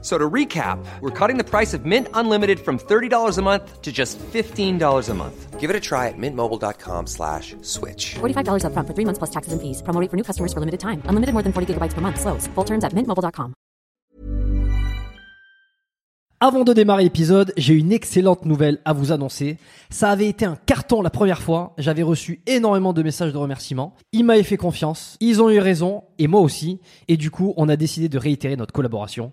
So to recap, we're cutting the price of Mint Unlimited from $30 a month to just $15 a month. Give it a try at mintmobile.com slash switch. $45 upfront for three months plus taxes and fees. Promo rate for new customers for limited time. Unlimited more than 40 gigabytes per month. Slows. Full terms at mintmobile.com. Avant de démarrer l'épisode, j'ai une excellente nouvelle à vous annoncer. Ça avait été un carton la première fois. J'avais reçu énormément de messages de remerciements. Ils m'avaient fait confiance. Ils ont eu raison. Et moi aussi. Et du coup, on a décidé de réitérer notre collaboration.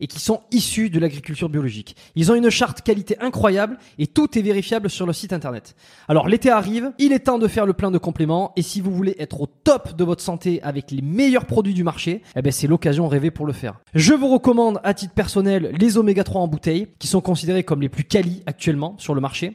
et qui sont issus de l'agriculture biologique. Ils ont une charte qualité incroyable et tout est vérifiable sur le site internet. Alors l'été arrive, il est temps de faire le plein de compléments et si vous voulez être au top de votre santé avec les meilleurs produits du marché, eh ben c'est l'occasion rêvée pour le faire. Je vous recommande à titre personnel les oméga 3 en bouteille qui sont considérés comme les plus quali actuellement sur le marché.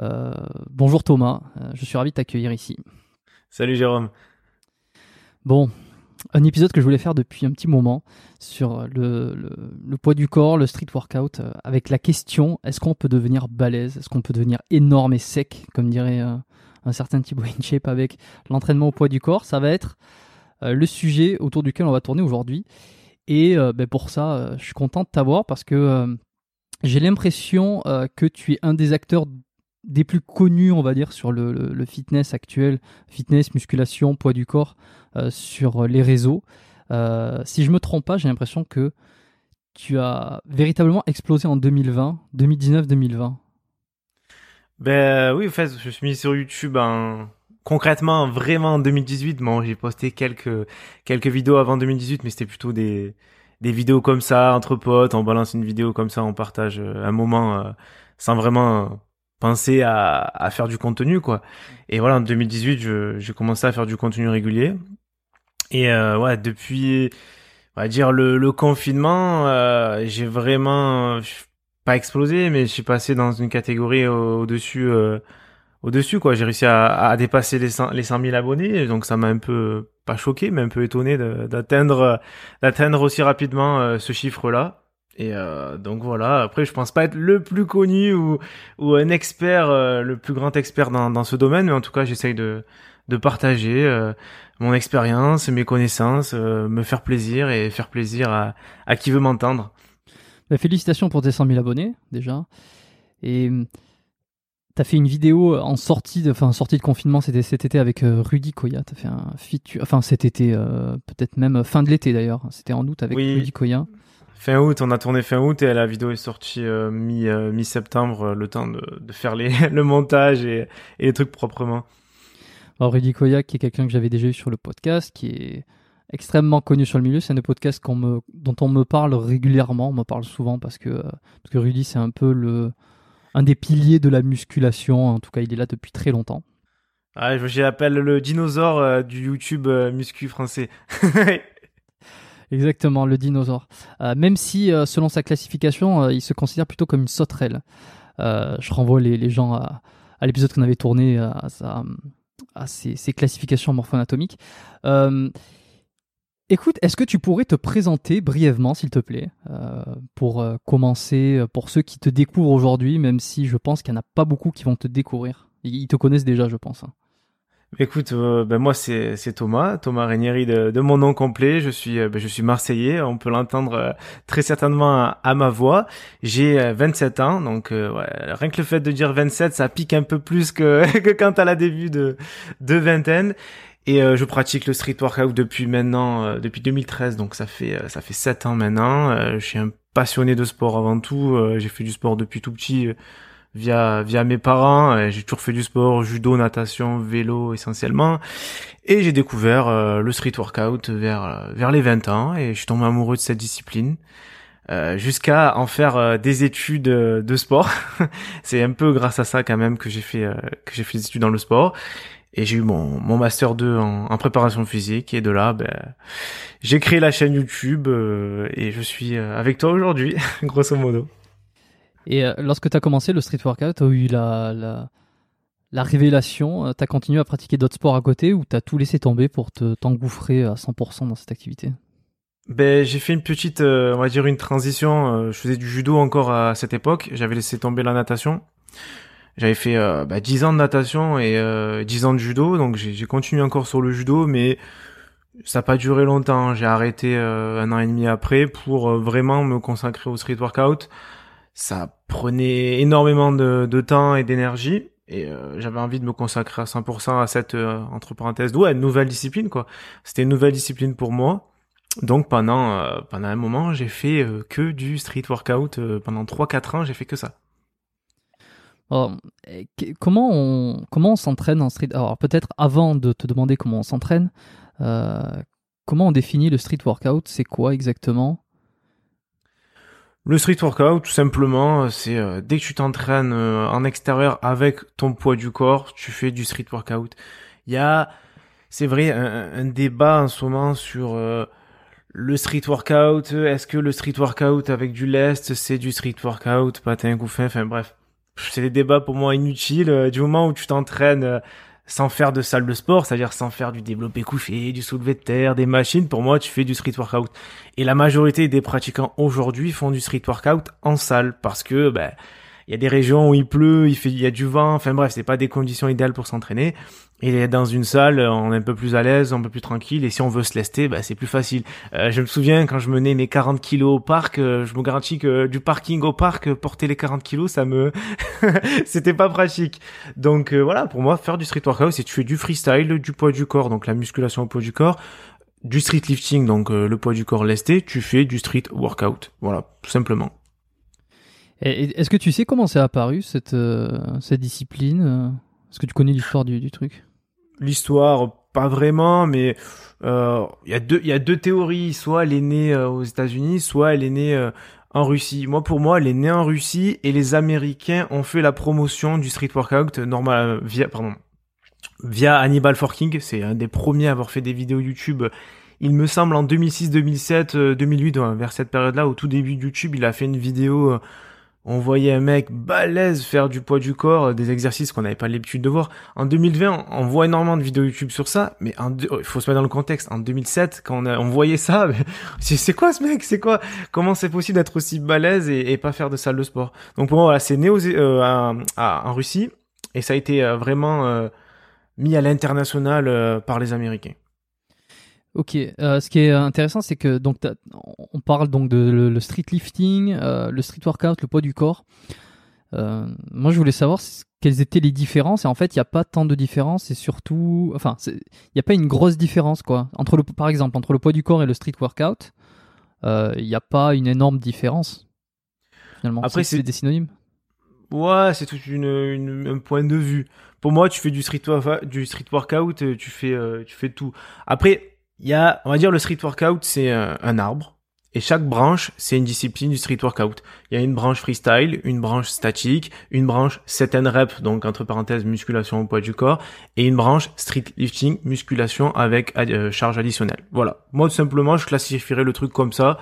Euh, bonjour Thomas, Euh, je suis ravi de t'accueillir ici. Salut Jérôme. Bon, un épisode que je voulais faire depuis un petit moment sur le, le- le poids du corps, le street workout, euh, avec la question est-ce qu'on peut devenir balèze? Est-ce qu'on peut devenir énorme et sec, comme dirait euh, un certain Thibaut InShape avec l'entraînement au poids du corps? Ça va être euh, le sujet autour duquel on va tourner aujourd'hui. Et ben, pour ça, je suis content de t'avoir parce que j'ai l'impression que tu es un des acteurs des plus connus, on va dire, sur le, le- fitness actuel, fitness, musculation, poids du corps, euh, sur les réseaux. Euh, si je me trompe pas, j'ai l'impression que tu as véritablement explosé en 2020, 2019-2020. Ben oui, en fait, je suis mis sur YouTube en... concrètement vraiment en 2018. Bon, j'ai posté quelques quelques vidéos avant 2018, mais c'était plutôt des des vidéos comme ça entre potes. On balance une vidéo comme ça, on partage euh, un moment sans vraiment penser à à faire du contenu quoi. Et voilà, en 2018, je j'ai commencé à faire du contenu régulier. Et euh, ouais, depuis on va dire le le confinement, euh, j'ai vraiment pas explosé, mais je suis passé dans une catégorie au- au-dessus, euh, au-dessus quoi. J'ai réussi à, à dépasser les 100, les 100 000 abonnés, donc ça m'a un peu pas choqué, mais un peu étonné d'atteindre, d'atteindre aussi rapidement euh, ce chiffre-là. Et euh, donc voilà. Après, je pense pas être le plus connu ou ou un expert, euh, le plus grand expert dans dans ce domaine, mais en tout cas, j'essaye de de partager euh, mon expérience, mes connaissances, me faire plaisir et faire plaisir à à qui veut m'entendre. Bah, félicitations pour tes 100 000 abonnés déjà. Et T'as fait une vidéo en sortie de, enfin, sortie de confinement, c'était cet été avec Rudy Koya. T'as fait un feature, enfin cet été, peut-être même fin de l'été d'ailleurs. C'était en août avec Rudy Koya. Fin août, on a tourné fin août et la vidéo est sortie euh, mi euh, mi septembre, euh, le temps de, de faire les, le montage et, et, les trucs proprement. Alors Rudy Koya, qui est quelqu'un que j'avais déjà eu sur le podcast, qui est extrêmement connu sur le milieu, c'est un podcast qu'on me, dont on me parle régulièrement, on me parle souvent parce que parce que Rudy c'est un peu le un des piliers de la musculation, en tout cas il est là depuis très longtemps. Ah, je l'appelle le dinosaure du YouTube muscu français. Exactement, le dinosaure. Euh, même si, euh, selon sa classification, euh, il se considère plutôt comme une sauterelle. je renvoie les, gens à, l'épisode qu'on avait tourné à, à ses, classifications morpho-anatomiques. écoute, est-ce que tu pourrais te présenter brièvement, s'il te plaît, pour commencer, pour ceux qui te découvrent aujourd'hui, même si je pense qu'il n'y en a pas beaucoup qui vont te découvrir. Ils te connaissent déjà, je pense. Hein. Écoute, euh, ben moi c'est Thomas, Thomas Régnieri de, de, mon nom complet. Je suis euh, ben je suis marseillais. On peut l'entendre euh, très certainement à, ma voix. J'ai 27 ans, donc ouais, rien que le fait de dire 27, ça pique un peu plus que que quand à la début de de vingtaine. Et je pratique le street workout depuis maintenant, depuis 2013, donc ça fait ça fait 7 ans maintenant. je suis un passionné de sport avant tout. J'ai fait du sport depuis tout petit via via mes parents. J'ai toujours fait du sport, judo, natation, vélo essentiellement. Et j'ai découvert euh, le street workout vers euh, vers les 20 ans et je suis tombé amoureux de cette discipline. Euh, jusqu'à en faire euh, des études de sport. c'est un peu grâce à ça quand même que j'ai fait que j'ai fait des études dans le sport. Et j'ai eu mon, mon master 2 en, en, préparation physique et de là, ben, j'ai créé la chaîne YouTube et je suis avec toi aujourd'hui, grosso modo. Et euh, lorsque tu as commencé le street workout, tu as eu la, la, la révélation, euh, tu as continué à pratiquer d'autres sports à côté ou tu as tout laissé tomber pour te t'engouffrer à 100% dans cette activité? Ben, j'ai fait une petite, euh, on va dire une transition. je faisais du judo encore à cette époque. J'avais laissé tomber la natation. J'avais fait bah, 10 ans de natation et 10 ans de judo, donc j'ai continué encore sur le judo, mais ça n'a pas duré longtemps. J'ai arrêté un an et demi après pour vraiment me consacrer au street workout ça prenait énormément de, temps et d'énergie. Et euh, j'avais envie de me consacrer à 100% à cette euh, entre parenthèses nouvelle discipline quoi. C'était une nouvelle discipline pour moi. Donc pendant euh, pendant un moment j'ai fait que du street workout pendant 3 4 ans j'ai fait que ça. Comment on comment on s'entraîne en street alors peut-être avant de te demander comment on s'entraîne comment on définit le street workout c'est quoi exactement? Le street workout, tout simplement, c'est euh, dès que tu t'entraînes euh, en extérieur avec ton poids du corps, tu fais du street workout. Il y a, c'est vrai, un, débat en ce moment sur euh, le street workout. Est-ce que le street workout avec du lest, c'est du street workout, patin, coup fin, enfin bref. C'est des débats pour moi inutiles. Du moment où tu t'entraînes sans faire de salle de sport, c'est-à-dire sans faire du développé couché, du soulevé de terre, des machines, pour moi, tu fais du street workout. Et la majorité des pratiquants aujourd'hui font du street workout en salle parce que, ben, il y a des régions où il pleut, il il y a du vent, enfin bref, c'est pas des conditions idéales pour s'entraîner. Et dans une salle, on est un peu plus à l'aise, un peu plus tranquille, et si on veut se lester, bah, c'est plus facile. Euh, je me souviens quand je menais mes 40 kilos au parc, euh, je me garantis que du parking au parc, porter les 40 kilos, ça me, c'était pas pratique. Donc euh, voilà, pour moi, faire du street workout, c'est tu fais du freestyle, du poids du corps, donc la musculation au poids du corps, du street lifting, donc le poids du corps lesté, tu fais du street workout. Voilà, tout simplement. Est-ce que tu sais comment c'est apparu cette, cette discipline? Est-ce que tu connais l'histoire du, du truc? L'histoire, pas vraiment, mais euh, il y a deux y a deux théories. Soit elle est née euh, aux États-Unis, soit elle est née euh, en Russie. Moi, pour moi, elle est née en Russie et les Américains ont fait la promotion du street workout normal via pardon via Hannibal Forking. C'est un des premiers à avoir fait des vidéos YouTube. Il me semble en 2006, 2007, 2008, vers cette période-là, au tout début de YouTube, il a fait une vidéo on voyait un mec balèze faire du poids du corps, des exercices qu'on n'avait pas l'habitude de voir. En 2020, on voit énormément de vidéos YouTube sur ça, mais il faut se mettre dans le contexte. En 2007, quand on, voyait ça, c'est quoi ce mec? C'est quoi? Comment c'est possible d'être aussi balèze et, pas faire de salle de sport? Donc pour moi, c'est né euh, en Russie et ça a été euh, vraiment euh, mis à l'international par les Américains. Ok, euh, ce qui est intéressant, c'est que donc on parle donc de le, street lifting, euh, le street workout, le poids du corps. Euh, moi, je voulais savoir quelles étaient les différences. Et en fait, il n'y a pas tant de différences. Et surtout, enfin, il n'y a pas une grosse différence quoi. Entre le, par exemple, entre le poids du corps et le street workout, il n'y a pas une énorme différence. Finalement, après, c'est des synonymes. Ouais, c'est tout une, un point de vue. Pour moi, tu fais du street, du street workout, tu fais, tu fais tout. Après, il y a, on va dire, le street workout, c'est un, arbre. Et chaque branche, c'est une discipline du street workout. Il y a une branche freestyle, une branche statique, une branche set and rep, donc entre parenthèses musculation au poids du corps, et une branche street lifting, musculation avec euh, charge additionnelle. Voilà. Moi, tout simplement, je classifierais le truc comme ça.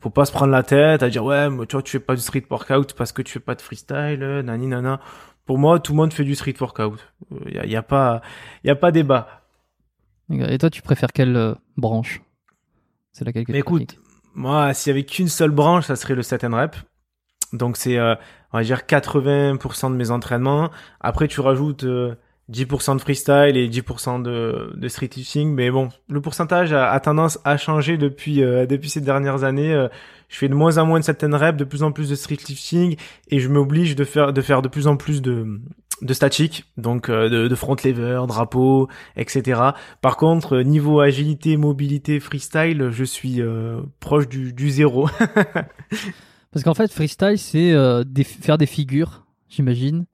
Faut pas se prendre la tête à dire ouais, mais tu vois, tu fais pas du street workout parce que tu fais pas de freestyle, euh, nani nana. Pour moi, tout le monde fait du street workout. Il y a, pas, il y a pas débat. Et toi, tu préfères quelle euh, branche? C'est laquelle que Mais écoute, moi, s'il y avait qu'une seule branche, ça serait le set and rep. Donc c'est, euh, on va dire, 80% de mes entraînements. Après, tu rajoutes 10% euh, de freestyle et 10% de, de street lifting. Mais bon, le pourcentage a, tendance à changer depuis, depuis ces dernières années. je fais de moins en moins de set and rep, de plus en plus de street lifting et je m'oblige de faire, de faire de plus en plus de, de statique, donc euh, de, de, front lever, drapeau, etc. Par contre, euh, niveau agilité, mobilité, freestyle, je suis euh, proche du, du zéro. Parce qu'en fait, freestyle, c'est faire des figures, j'imagine.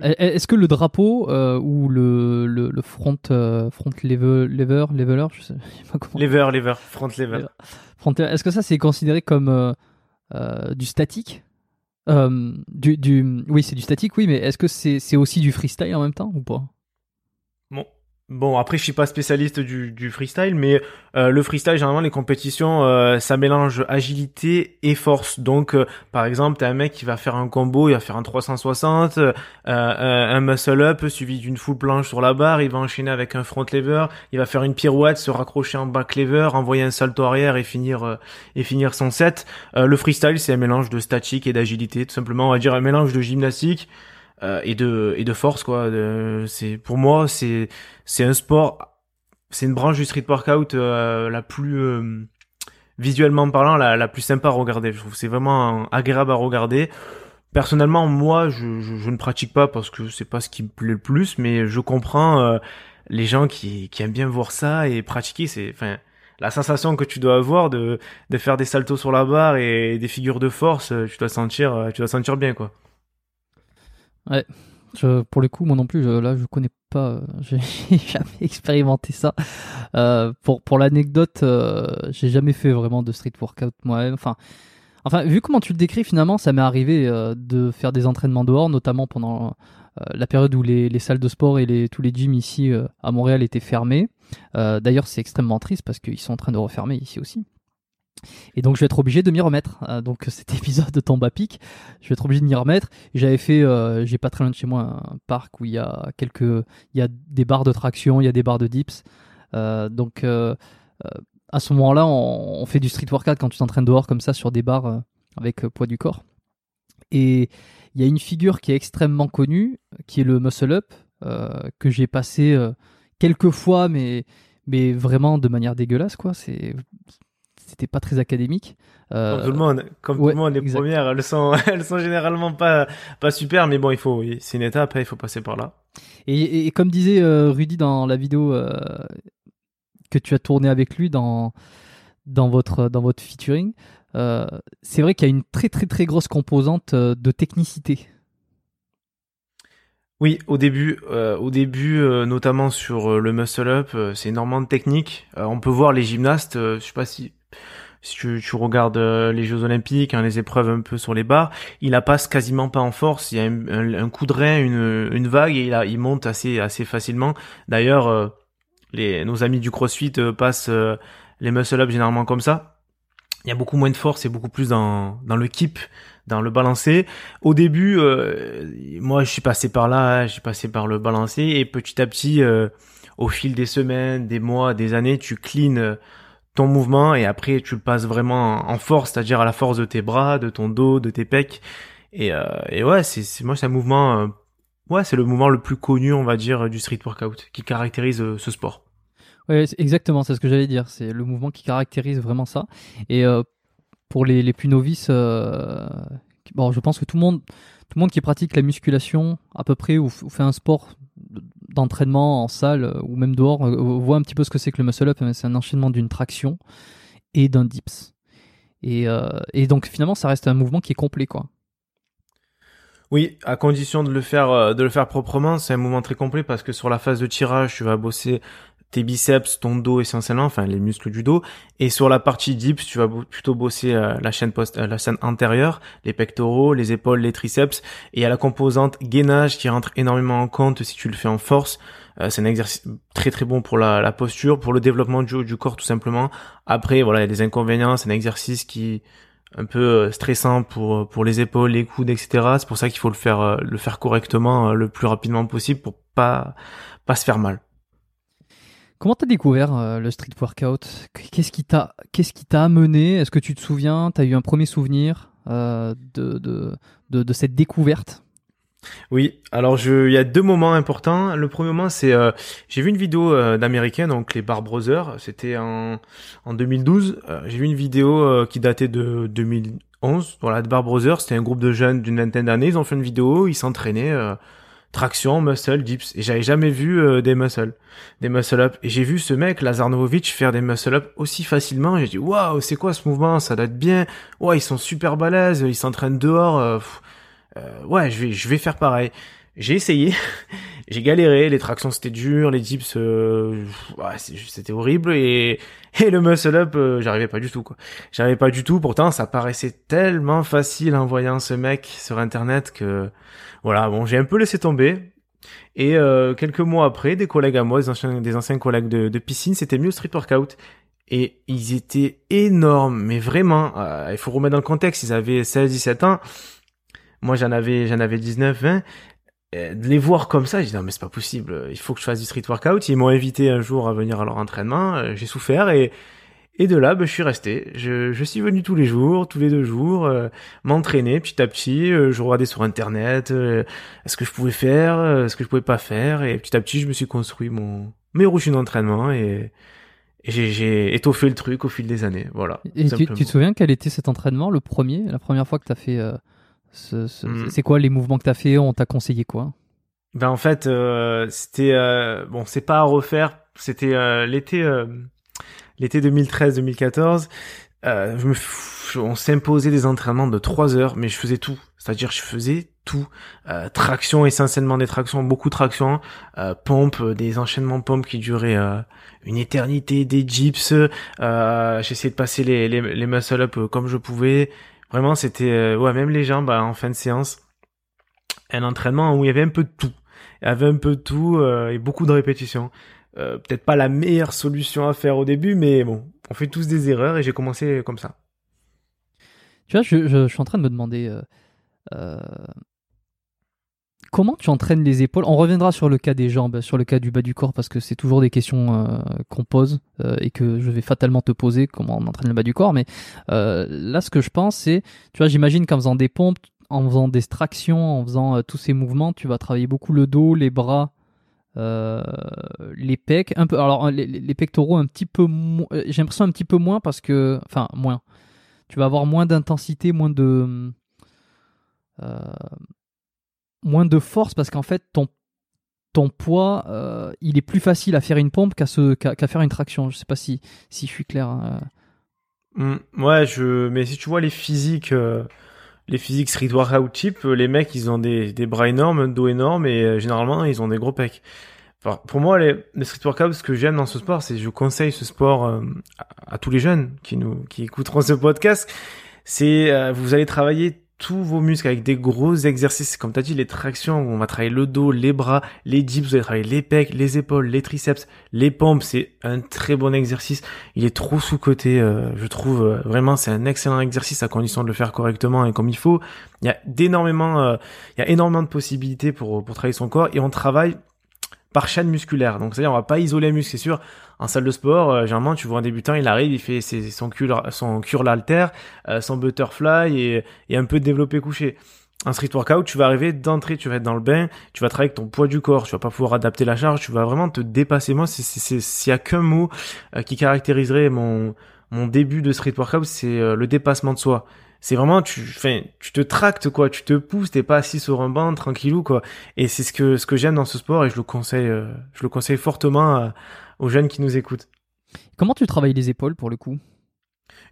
Est-ce que le drapeau ou le, le, front front lever lever leveler, je sais pas comment. Lever lever front lever. Est-ce que ça c'est considéré comme du statique? Euh, du, du, oui, c'est du statique, oui, mais est-ce que c'est aussi du freestyle en même temps ou pas? Bon, après, je suis pas spécialiste du, freestyle, mais euh, le freestyle, généralement, les compétitions, euh, ça mélange agilité et force. Donc, euh, par exemple, t'as un mec qui va faire un combo, il va faire un 360, un muscle-up suivi d'une full planche sur la barre, il va enchaîner avec un front lever, il va faire une pirouette, se raccrocher en back lever, envoyer un salto arrière et finir et finir son set. le freestyle, c'est un mélange de statique et d'agilité, tout simplement, on va dire un mélange de gymnastique euh, et de et de force quoi. C'est pour moi c'est c'est un sport, c'est une branche du street workout euh, la plus euh, visuellement parlant la, la plus sympa à regarder. Je trouve c'est vraiment agréable à regarder. Personnellement, moi, je, je, je, ne pratique pas parce que c'est pas ce qui me plaît le plus, mais je comprends les gens qui, qui aiment bien voir ça et pratiquer. C'est, enfin, la sensation que tu dois avoir de, de faire des saltos sur la barre et des figures de force, tu dois sentir, tu dois sentir bien, quoi. Ouais. Je, pour le coup, moi non plus, je, là, je connais pas, euh, j'ai jamais expérimenté ça. Euh, pour pour l'anecdote, euh, j'ai jamais fait vraiment de street workout moi-même. Enfin, enfin, vu comment tu le décris, finalement, ça m'est arrivé euh, de faire des entraînements dehors, notamment pendant euh, la période où les, les, salles de sport et les, tous les gyms ici à Montréal étaient fermés. D'ailleurs, c'est extrêmement triste parce qu'ils sont en train de refermer ici aussi. Et donc je vais être obligé de m'y remettre. Euh, donc cet épisode tombe à pic. Je vais être obligé de m'y remettre. J'avais fait, euh, j'ai pas très loin de chez moi un parc où il y a quelques, il y a des barres de traction, il y a des barres de dips. Euh, donc à ce moment-là, on, fait du street workout quand tu t'entraînes dehors comme ça sur des barres avec poids du corps. Et il y a une figure qui est extrêmement connue, qui est le muscle up, que j'ai passé quelques fois, mais mais vraiment de manière dégueulasse quoi. C'était pas très académique. Euh, comme tout le monde, comme tout le monde, les premières, elles sont, elles sont généralement pas, pas super, mais bon, il faut, c'est une étape, il faut passer par là. Et, comme disait euh, Rudy dans la vidéo euh, que tu as tourné avec lui dans, dans votre, dans votre featuring, c'est vrai qu'il y a une très très très grosse composante de technicité. Oui, au début, au début, notamment sur le muscle up, c'est énormément de technique. on peut voir les gymnastes, je sais pas si si tu, tu regardes euh, les Jeux Olympiques, hein, les épreuves un peu sur les barres, il la passe quasiment pas en force. Il y a un, coup de rein, une, une vague et il, a, il monte assez assez facilement. D'ailleurs, euh, nos amis du CrossFit euh, passent les muscle up généralement comme ça. il y a beaucoup moins de force et beaucoup plus dans, dans le keep, dans le balancer. Au début, euh, moi, je suis passé par là, suis passé par le balancer et petit à petit, euh, au fil des semaines, des mois, des années, tu cleans euh, ton mouvement et après tu le passes vraiment en force, c'est-à-dire à la force de tes bras, de ton dos, de tes pecs. Et, et ouais, c'est moi c'est un mouvement, ouais, c'est le mouvement le plus connu, on va dire, du street workout qui caractérise ce sport. Ouais, exactement, c'est ce que j'allais dire. C'est le mouvement qui caractérise vraiment ça. Et euh, pour les, les, plus novices, euh, bon, je pense que tout le monde, tout le monde qui pratique la musculation à peu près ou, fait un sport d'entraînement en salle euh, ou même dehors voit un petit peu ce que c'est que le muscle up. C'est un enchaînement d'une traction et d'un dips. Et, et donc finalement, ça reste un mouvement qui est complet, quoi. Oui, à condition de le faire de le faire proprement, c'est un mouvement très complet parce que sur la phase de tirage, tu vas bosser tes biceps, ton dos essentiellement, enfin les muscles du dos. Et sur la partie dips, tu vas plutôt bosser euh, la chaîne post, euh, la chaîne antérieure, les pectoraux, les épaules, les triceps. Et il y a la composante gainage qui rentre énormément en compte si tu le fais en force. Euh, c'est un exercice très très bon pour la, posture, pour le développement du, du corps tout simplement. Après, voilà, il y a des inconvénients. C'est un exercice qui un peu stressant pour pour les épaules, les coudes, etc. C'est pour ça qu'il faut le faire le faire correctement le plus rapidement possible pour pas pas se faire mal. Comment t'as découvert euh, le street workout? Qu'est-ce qui t'a qu'est-ce qui t'a amené? Est-ce que tu te souviens? T'as eu un premier souvenir euh, de, de, de, cette découverte? Oui, alors il y a deux moments importants. Le premier moment, c'est euh, j'ai vu une vidéo d'américains, donc les Bar Brothers. C'était en en 2012. j'ai vu une vidéo qui datait de 2011. Voilà, de Bar Brothers. C'était un groupe de jeunes d'une vingtaine d'années. Ils ont fait une vidéo. Ils s'entraînaient traction, muscle, dips. Et j'avais jamais vu euh, des muscle, des muscle up. Et j'ai vu ce mec, Lazarnovic, faire des muscle up aussi facilement. J'ai dit, waouh, c'est quoi ce mouvement? Ça date bien. Ouais, ils sont super balèzes. Ils s'entraînent dehors. Euh, euh, ouais, je vais, je vais faire pareil. J'ai essayé. j'ai galéré. Les tractions, c'était dur. Les dips, ouais, c'était horrible. Et, et le muscle up, j'arrivais pas du tout, quoi. J'arrivais pas du tout. Pourtant, ça paraissait tellement facile en voyant ce mec sur Internet que, voilà, bon, j'ai un peu laissé tomber. Et euh, quelques mois après, des collègues à moi, des anciens, des anciens collègues de, de piscine, c'était mieux street workout. Et ils étaient énormes, mais vraiment, euh, il faut remettre dans le contexte, ils avaient 16-17 ans. Moi, j'en avais, j'en avais 19, 20. De les voir comme ça, j'ai dit non mais c'est pas possible, il faut que je fasse du street workout. Ils m'ont invité un jour à venir à leur entraînement, euh, j'ai souffert et et de là, ben, je suis resté. Je, je, suis venu tous les jours, tous les deux jours, euh, m'entraîner petit à petit. Euh, je regardais sur Internet euh, ce que je pouvais faire, ce que je pouvais pas faire. Et petit à petit, je me suis construit mon mes routines d'entraînement et, et j'ai étoffé le truc au fil des années. Voilà. Et tu, tu, te souviens quel était cet entraînement, le premier, la première fois que tu as fait ce hmm. C'est quoi les mouvements que tu as fait? On t'a conseillé quoi? Ben en fait, c'était bon, c'est pas à refaire. C'était l'été l'été 2013-2014, euh, je me, on s'imposait des entraînements de 3 heures, mais je faisais tout. C'est-à-dire, je faisais tout. Euh, traction, essentiellement des tractions, beaucoup de tractions, euh, pompes, des enchaînements pompes qui duraient euh, une éternité, des dips. Euh, J'essayais de passer les, les, les muscle-up comme je pouvais. Vraiment, c'était, ouais, même les jambes en fin de séance. Un entraînement où il y avait un peu de tout. Il y avait un peu de tout et beaucoup de répétitions. Euh, peut-être pas la meilleure solution à faire au début, mais bon, on fait tous des erreurs et j'ai commencé comme ça. Tu vois, je, suis en train de me demander euh, euh, comment tu entraînes les épaules. On reviendra sur le cas des jambes, sur le cas du bas du corps, parce que c'est toujours des questions qu'on pose et que je vais fatalement te poser, comment on entraîne le bas du corps. Mais là, ce que je pense, c'est, tu vois, j'imagine qu'en faisant des pompes, en faisant des tractions, en faisant tous ces mouvements, tu vas travailler beaucoup le dos, les bras, euh, les pecs, un peu. Alors les, pectoraux un petit peu, euh, j'ai l'impression un petit peu moins parce que, enfin moins. Tu vas avoir moins d'intensité, moins de, euh, moins de force parce qu'en fait ton ton poids, il est plus facile à faire une pompe qu'à faire une traction. Je sais pas si si je suis clair. Hein. Mmh, ouais, je. Mais si tu vois les physiques les physiques street workout type, les mecs, ils ont des, des bras énormes, un dos énorme et euh, généralement, ils ont des gros pecs. Pour moi, les, street workout, ce que j'aime dans ce sport, c'est je conseille ce sport euh, à, tous les jeunes qui nous qui écouteront ce podcast. C'est euh, vous allez travailler tous vos muscles avec des gros exercices, comme tu as dit, les tractions, on va travailler le dos, les bras, les dips, vous allez travailler les pecs, les épaules, les triceps, les pompes, c'est un très bon exercice. Il est trop sous-coté, euh, je trouve, euh, vraiment, c'est un excellent exercice à condition de le faire correctement et comme il faut. Il y a d'énormément, euh, il y a énormément de possibilités pour, pour travailler son corps et on travaille par chaîne musculaire. Donc c'est-à-dire on va pas isoler les muscles, c'est sûr. En salle de sport, euh, généralement tu vois un débutant, il arrive, il fait ses, son curl son curl alter, euh, son butterfly et, et un peu de développé couché. En street workout, tu vas arriver d'entrée, tu vas être dans le bain, tu vas travailler avec ton poids du corps, tu vas pas pouvoir adapter la charge, tu vas vraiment te dépasser. Moi, s'il y a qu'un mot euh, qui caractériserait mon mon début de street workout, c'est le dépassement de soi c'est vraiment tu enfin tu te tractes quoi tu te pousses t'es pas assis sur un banc tranquillou quoi et c'est ce que ce que j'aime dans ce sport et je le conseille euh, je le conseille fortement aux jeunes qui nous écoutent. Comment tu travailles les épaules pour le coup?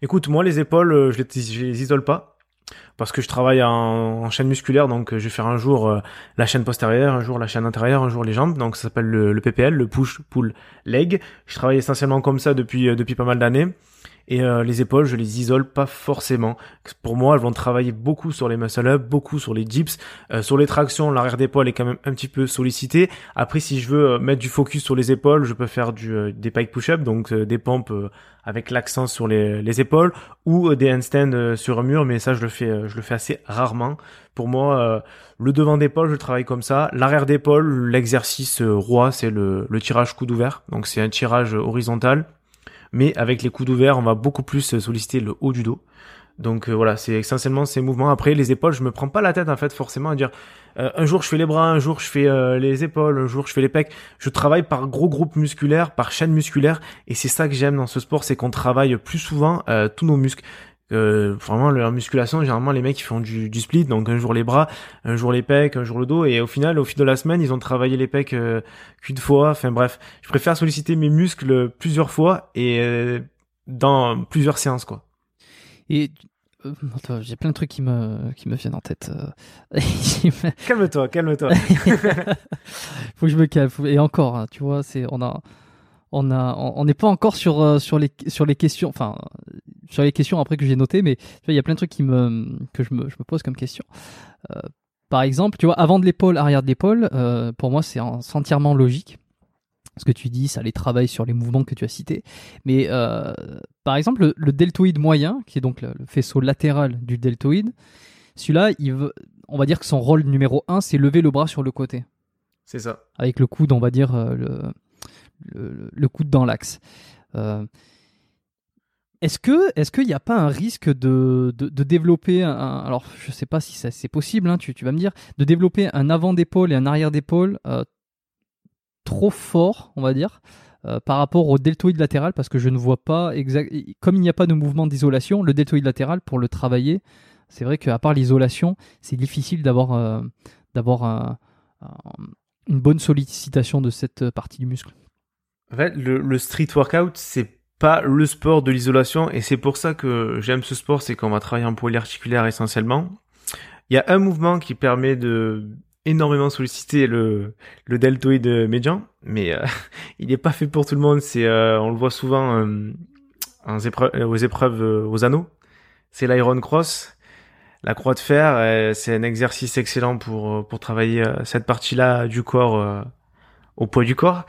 Écoute moi les épaules euh, je les, je les isole pas parce que je travaille en, chaîne musculaire donc euh, je vais faire un jour la chaîne postérieure un jour la chaîne intérieure un jour les jambes donc ça s'appelle le, le PPL le push pull leg. Je travaille essentiellement comme ça depuis depuis pas mal d'années et euh, les épaules, je les isole pas forcément. Pour moi, elles vont travailler beaucoup sur les muscle up, beaucoup sur les dips, euh, sur les tractions. L'arrière d'épaule est quand même un petit peu sollicité. Après, si je veux euh, mettre du focus sur les épaules, je peux faire du, des pike push-up, donc des pompes avec l'accent sur les, les, épaules, ou des handstands sur un mur. Mais ça, je le fais, je le fais assez rarement. Pour moi, le devant d'épaule, je travaille comme ça. L'arrière d'épaule, l'exercice roi, c'est le, le tirage coude ouvert. Donc c'est un tirage horizontal mais avec les coups d'ouvert, on va beaucoup plus solliciter le haut du dos. Donc euh, voilà, c'est essentiellement ces mouvements. Après les épaules, je me prends pas la tête en fait forcément à dire euh, un jour je fais les bras, un jour je fais euh, les épaules, un jour je fais les pecs. Je travaille par gros groupes musculaires, par chaîne musculaire, et c'est ça que j'aime dans ce sport, c'est qu'on travaille plus souvent tous nos muscles. Euh, vraiment leur musculation généralement les mecs ils font du, du, split donc un jour les bras un jour les pecs un jour le dos et au final au fil de la semaine ils ont travaillé les pecs euh, qu'une fois enfin bref. Je préfère solliciter mes muscles plusieurs fois et euh, dans plusieurs séances quoi. Et j'ai plein de trucs qui me qui me viennent en tête calme-toi calme-toi. Faut que je me calme et encore hein, tu vois c'est on a on a on n'est pas encore sur sur les sur les questions enfin sur les questions après que j'ai notées, mais il y a plein de trucs qui me, que je me, je me pose comme question. Euh, par exemple, tu vois, avant de l'épaule, arrière de l'épaule, euh, pour moi, c'est entièrement logique. Ce que tu dis, ça les travaille sur les mouvements que tu as cités. Mais euh, par exemple, le, deltoïde moyen, qui est donc le, faisceau latéral du deltoïde, celui-là, on va dire que son rôle numéro un, c'est lever le bras sur le côté. C'est ça. Avec le coude, on va dire, le, le coude dans l'axe. Est-ce que est-ce qu'il n'y a pas un risque de, de, développer un alors je sais pas si c'est possible hein, tu, vas me dire de développer un avant d'épaule et un arrière d'épaule euh, trop fort on va dire euh, par rapport au deltoïde latéral parce que je ne vois pas exact comme il n'y a pas de mouvement d'isolation le deltoïde latéral pour le travailler c'est vrai qu'à part l'isolation c'est difficile d'avoir euh, d'avoir une bonne sollicitation de cette partie du muscle. En fait, le street workout, c'est pas le sport de l'isolation et c'est pour ça que j'aime ce sport, c'est qu'on va travailler en polyarticulaire essentiellement. Il y a un mouvement qui permet de énormément solliciter le, le deltoïde médian, mais euh, il n'est pas fait pour tout le monde. C'est, euh, on le voit souvent euh, aux épreuves aux anneaux. C'est l'iron cross, la croix de fer. c'est un exercice excellent pour pour travailler cette partie-là du corps au poids du corps.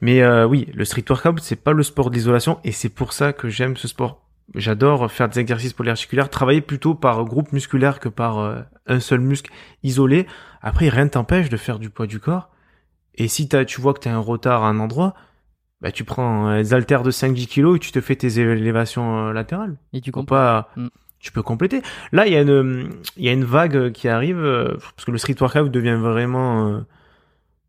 Mais euh, oui, le street workout, c'est pas le sport d'isolation et c'est pour ça que j'aime ce sport. J'adore faire des exercices polyarticulaires, travailler plutôt par groupe musculaire que par euh, un seul muscle isolé. Après, rien ne t'empêche de faire du poids du corps. Et si as, tu vois que tu as un retard à un endroit, bah, tu prends des haltères de 5-10 kilos et tu te fais tes élévations euh, latérales. Et tu pas, mm. tu peux compléter. Là, il y a une, il y a une vague qui arrive, parce que le street workout devient vraiment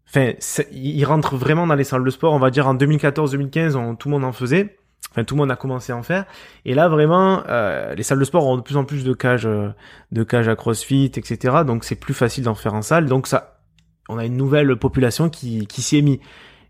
Enfin, il rentre vraiment dans les salles de sport. On va dire en 2014-2015, tout le monde en faisait. Enfin, tout le monde a commencé à en faire. Et là, vraiment, euh, les salles de sport ont de plus en plus de cages, euh, de cages à CrossFit, etc. Donc, c'est plus facile d'en faire en salle. Donc, ça, on a une nouvelle population qui, qui s'y est mis.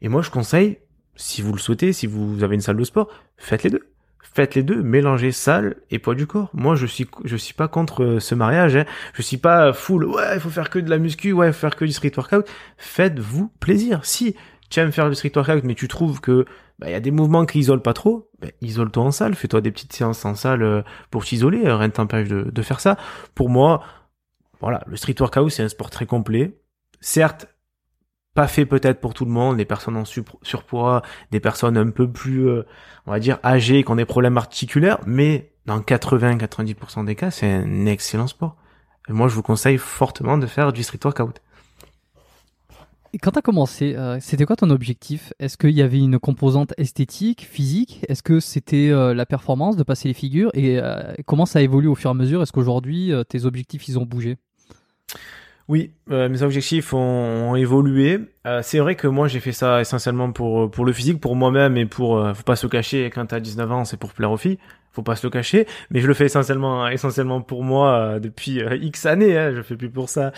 Et moi, je conseille, si vous le souhaitez, si vous avez une salle de sport, faites les deux faites les deux, mélangez salle et poids du corps. Moi, je suis, je suis pas contre euh, ce mariage. Hein. Je suis pas full. Ouais, il faut faire que de la muscu. Ouais, il faut faire que du street workout. Faites-vous plaisir. Si tu aimes faire du street workout, mais tu trouves que bah, il y a des mouvements qui isolent pas trop, bah, isole-toi en salle. Fais-toi des petites séances en salle euh, pour t'isoler. Rien ne t'empêche de, de, faire ça. Pour moi, voilà, le street workout, c'est un sport très complet. Certes, pas fait peut-être pour tout le monde, des personnes en surpoids, des personnes un peu plus, euh, on va dire, âgées, qui ont des problèmes articulaires, mais dans 80-90% des cas, c'est un excellent sport. moi, je vous conseille fortement de faire du street workout. Et quand tu as commencé, euh, c'était quoi ton objectif? Est-ce qu'il y avait une composante esthétique, physique? Est-ce que c'était euh, la performance de passer les figures? Et comment ça évolue au fur et à mesure? Est-ce qu'aujourd'hui, tes objectifs, ils ont bougé? Oui, euh, mes objectifs ont, évolué. Euh, c'est vrai que moi j'ai fait ça essentiellement pour pour le physique, pour moi-même et pour euh, faut pas se cacher quand t'as 19 ans, c'est pour plaire aux filles, faut pas se le cacher, mais je le fais essentiellement essentiellement pour moi depuis X années, hein, je fais plus pour ça.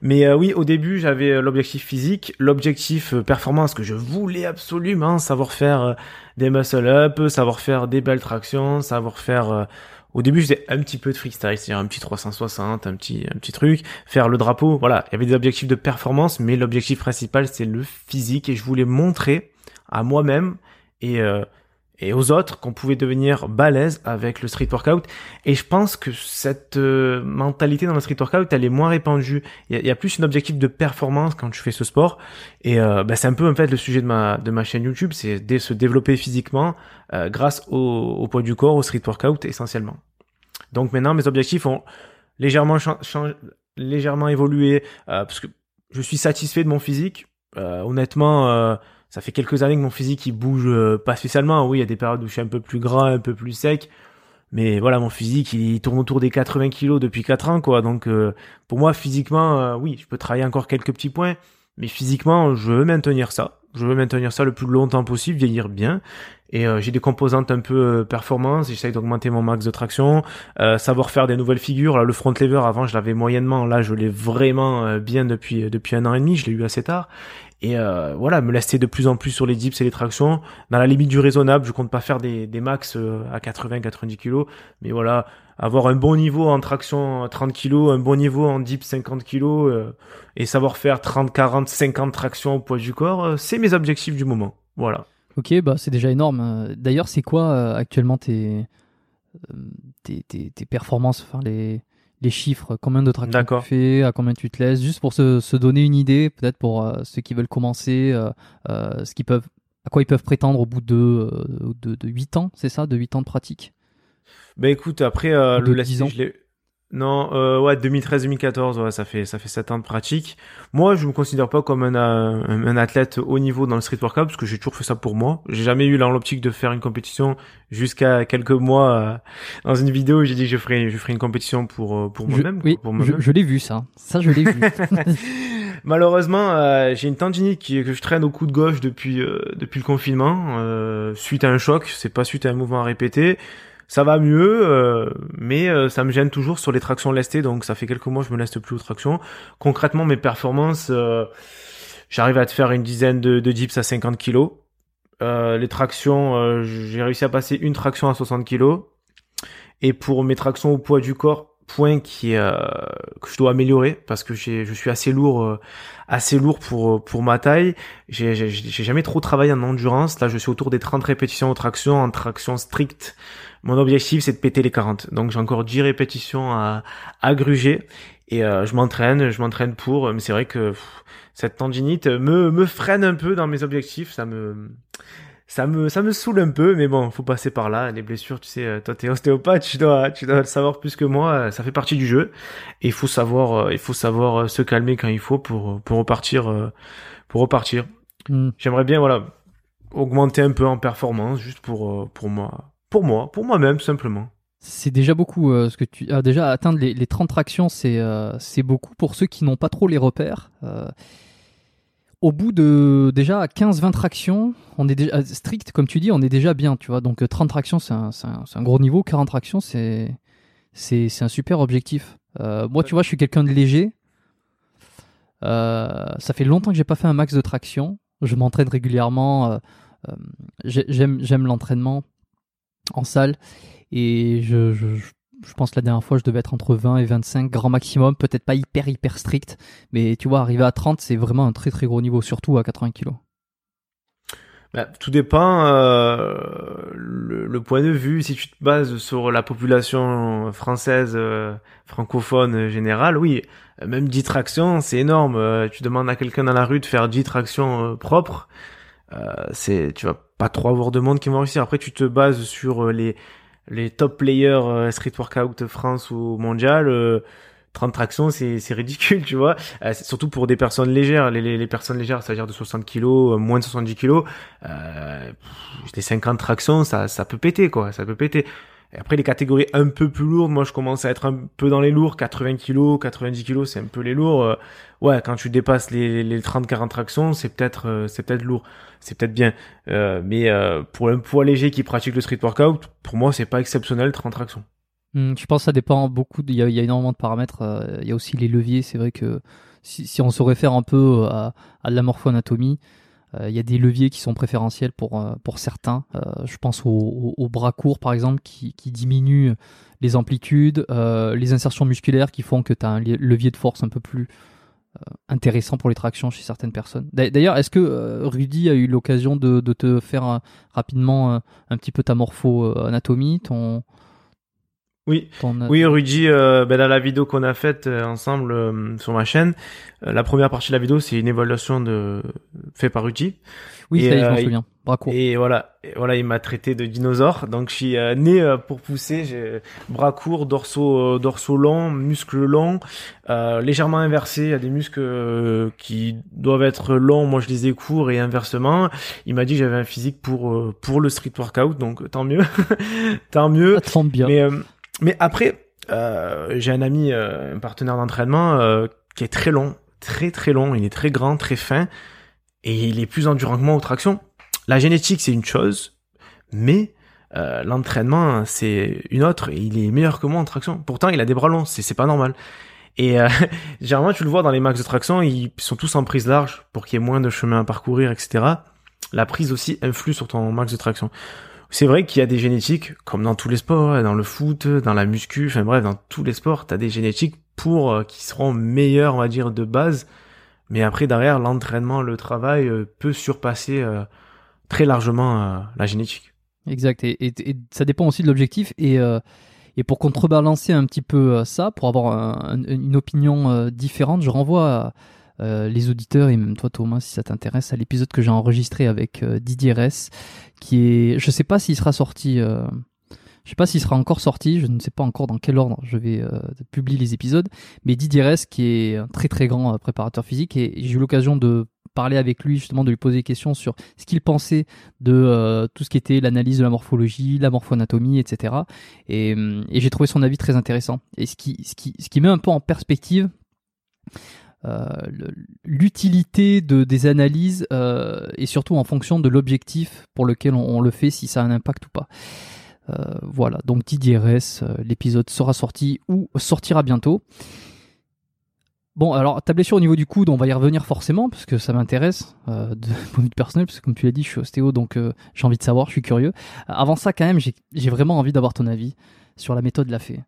Mais oui, au début, j'avais l'objectif physique, l'objectif performance que je voulais absolument savoir faire des muscle up, savoir faire des belles tractions, savoir faire au début, j'ai un petit peu de freestyle, c'est-à-dire un petit 360, un petit, un petit truc, faire le drapeau. Voilà, il y avait des objectifs de performance, mais l'objectif principal, c'est le physique et je voulais montrer à moi-même et, euh, et aux autres qu'on pouvait devenir balèze avec le street workout. Et je pense que cette euh, mentalité dans le street workout, elle est moins répandue. Il y, a, plus un objectif de performance quand tu fais ce sport. Et euh, bah, c'est un peu en fait le sujet de ma de ma chaîne YouTube, c'est de se développer physiquement euh, grâce au, au, poids du corps, au street workout essentiellement. Donc maintenant, mes objectifs ont légèrement légèrement évolué parce que je suis satisfait de mon physique. honnêtement ça fait quelques années que mon physique il bouge euh, pas spécialement. Oui, il y a des périodes où je suis un peu plus gras, un peu plus sec. Mais voilà, mon physique, il tourne autour des 80 kilos depuis 4 ans, quoi. Donc, euh, pour moi, physiquement, euh, oui, je peux travailler encore quelques petits points. Mais physiquement, je veux maintenir ça. Je veux maintenir ça le plus longtemps possible, vieillir bien. Et j'ai des composantes un peu performance. J'essaye d'augmenter mon max de traction, savoir faire des nouvelles figures. Là, le front lever, avant, je l'avais moyennement. Là, je l'ai vraiment bien depuis depuis un an et demi. Je l'ai eu assez tard. Et euh, voilà, me laisser de plus en plus sur les dips et les tractions, dans la limite du raisonnable. Je compte pas faire des, max euh, à 80-90 kg, mais voilà, avoir un bon niveau en traction 30 kg, un bon niveau en dips 50 kg, euh, et savoir faire 30, 40, 50 tractions au poids du corps, euh, c'est mes objectifs du moment. Voilà. Ok, bah c'est déjà énorme. D'ailleurs, c'est quoi actuellement tes, tes, tes, tes performances, enfin les les chiffres, combien de tractions tu fais, à combien tu te laisses, juste pour se, se donner une idée, peut-être pour euh, ceux qui veulent commencer, euh, euh, ce qu'ils peuvent, à quoi ils peuvent prétendre au bout de, de, de 8 ans, c'est ça, de 8 ans de pratique? Ben écoute, après le 10 ans. je l'ai non, euh, ouais, 2013-2014, ouais, ça fait ça fait 7 ans de pratique. Moi, je me considère pas comme un, un, athlète haut niveau dans le street workout parce que j'ai toujours fait ça pour moi. J'ai jamais eu l'optique de faire une compétition jusqu'à quelques mois. Euh, dans une vidéo, j'ai dit que je ferais je ferais une compétition pour euh, pour moi-même. Oui, pour je, je l'ai vu ça. Ça, je l'ai vu. Malheureusement, euh, j'ai une tendinite qui, que je traîne au cou de gauche depuis depuis le confinement, suite à un choc. C'est pas suite à un mouvement à répéter ça va mieux, euh, mais euh, ça me gêne toujours sur les tractions lestées, donc ça fait quelques mois que je me leste plus aux tractions. Concrètement, mes performances, euh, j'arrive à te faire une dizaine de, de dips à 50 kg. les tractions, j'ai réussi à passer une traction à 60 kg. Et pour mes tractions au poids du corps, point qui que je dois améliorer parce que je suis assez lourd assez lourd pour pour ma taille j'ai jamais trop travaillé en endurance là je suis autour des 30 répétitions aux tractions en traction stricte mon objectif, c'est de péter les 40. Donc j'ai encore 10 répétitions à, à gruger. Et euh, je m'entraîne, je m'entraîne pour. Mais c'est vrai que cette tendinite me, me freine un peu dans mes objectifs. Ça me, ça me, ça me saoule un peu. Mais bon, faut passer par là. Les blessures, tu sais, euh, toi t'es ostéopathe, tu dois, tu dois le savoir plus que moi. Ça fait partie du jeu. Et il faut savoir, euh, il faut savoir se calmer quand il faut pour, pour repartir, pour repartir. Hmm. J'aimerais bien, voilà, augmenter un peu en performance, juste pour, pour moi pour moi, pour moi-même, simplement. C'est déjà beaucoup. Euh, ce que tu as déjà atteindre les, les 30 tractions, c'est euh, c'est beaucoup pour ceux qui n'ont pas trop les repères. Euh, au bout de déjà 15-20 tractions, on est déjà strict, comme tu dis, on est déjà bien, tu vois. Donc 30 tractions, c'est un, gros niveau. 40 tractions, c'est un super objectif. moi, tu vois, je suis quelqu'un de léger. ça fait longtemps que j'ai pas fait un max de traction. Je m'entraîne régulièrement. j'aime l'entraînement en salle. Et je pense que la dernière fois, je devais être entre 20 et 25 grand maximum, peut-être pas hyper hyper strict, mais tu vois, arriver à 30, c'est vraiment un très très gros niveau, surtout à 80 kg. Bah, tout dépend euh, le, le, point de vue. Si tu te bases sur la population française euh, francophone générale, oui, même 10 tractions, c'est énorme. Euh, tu demandes à quelqu'un dans la rue de faire 10 tractions propres, c'est tu vas pas trop avoir de monde qui vont réussir. Après, tu te bases sur les les top players street workout France ou mondial 30 tractions, c'est, c'est ridicule, tu vois. Euh, surtout pour des personnes légères. Les, les, les personnes légères, c'est-à-dire de 60 kilos, euh, moins de 70 kilos, euh, les 50 tractions, ça, ça peut péter, quoi. Ça peut péter. Et après, les catégories un peu plus lourdes, moi, je commence à être un peu dans les lourds. 80 kilos, 90 kilos, c'est un peu les lourds. Euh, ouais, quand tu dépasses les, les 30-40 tractions, c'est peut-être, c'est peut-être lourd. C'est peut-être bien. mais pour un poids léger qui pratique le street workout, pour moi, c'est pas exceptionnel 30 tractions. Hmm, je pense que ça dépend beaucoup. Il y, a, énormément de paramètres. Euh, il y a aussi les leviers. C'est vrai que si, on se réfère un peu à, à la morpho-anatomie, euh, il y a des leviers qui sont préférentiels pour, euh, pour certains. je pense au, bras court, par exemple, qui, qui diminuent les amplitudes, les insertions musculaires qui font que tu as un levier de force un peu plus intéressant pour les tractions chez certaines personnes. D'ailleurs, est-ce que Rudy a eu l'occasion de, de, te faire rapidement un petit peu ta morpho-anatomie, oui, oui, Rudy, euh, ben, dans la vidéo qu'on a faite euh, ensemble euh, sur ma chaîne, euh, la première partie de la vidéo, c'est une évaluation de fait par Rudy. Oui, ça je m'en souviens. Bras court. Et voilà, et voilà, il m'a traité de dinosaure. Donc, je suis né pour pousser. J'ai bras courts, dorsaux, dorsaux longs, muscles longs, légèrement inversés. Il y a des muscles qui doivent être longs. Moi, je les ai courts et inversement. Il m'a dit que j'avais un physique pour pour le street workout. Donc, tant mieux, tant mieux. Ça tombe bien. Mais mais après, euh, j'ai un ami, euh, un partenaire d'entraînement euh, qui est très long, très très long. Il est très grand, très fin, et il est plus endurant que moi aux tractions. La génétique, c'est une chose, mais euh, l'entraînement, c'est une autre. Et il est meilleur que moi en traction. Pourtant, il a des bras longs, c'est pas normal. Et euh, généralement, tu le vois dans les max de traction, ils sont tous en prise large pour qu'il y ait moins de chemin à parcourir, etc. La prise aussi influe sur ton max de traction c'est vrai qu'il y a des génétiques, comme dans tous les sports, hein, dans le foot, dans la muscu, enfin bref, dans tous les sports, t'as des génétiques pour euh, qui seront meilleurs, on va dire, de base. Mais après, derrière, l'entraînement, le travail euh, peut surpasser euh, très largement la génétique. Exact. Et, ça dépend aussi de l'objectif. Et, et pour contrebalancer un petit peu ça, pour avoir une opinion différente, je renvoie à euh, les auditeurs et même toi Thomas si ça t'intéresse à l'épisode que j'ai enregistré avec euh, Didier Ress qui est je sais pas s'il sera sorti euh, je sais pas s'il sera encore sorti, je ne sais pas encore dans quel ordre je vais publier les épisodes, mais Didier Ress qui est un très très grand préparateur physique et j'ai eu l'occasion de parler avec lui justement de lui poser des questions sur ce qu'il pensait de tout ce qui était l'analyse de la morphologie, la morphoanatomie, etc. Et, et j'ai trouvé son avis très intéressant. Et ce qui, ce qui, ce qui met un peu en perspective euh, l'utilité de des analyses euh, et surtout en fonction de l'objectif pour lequel on, le fait, si ça a un impact ou pas. Euh, voilà, donc Didier RS, l'épisode sera sorti ou sortira bientôt. Bon, alors ta blessure au niveau du coude, on va y revenir forcément parce que ça m'intéresse euh, de point de vue personnel, parce que comme tu l'as dit, je suis ostéo, donc j'ai envie de savoir, je suis curieux. avant ça, quand même, j'ai vraiment envie d'avoir ton avis sur la méthode la fée,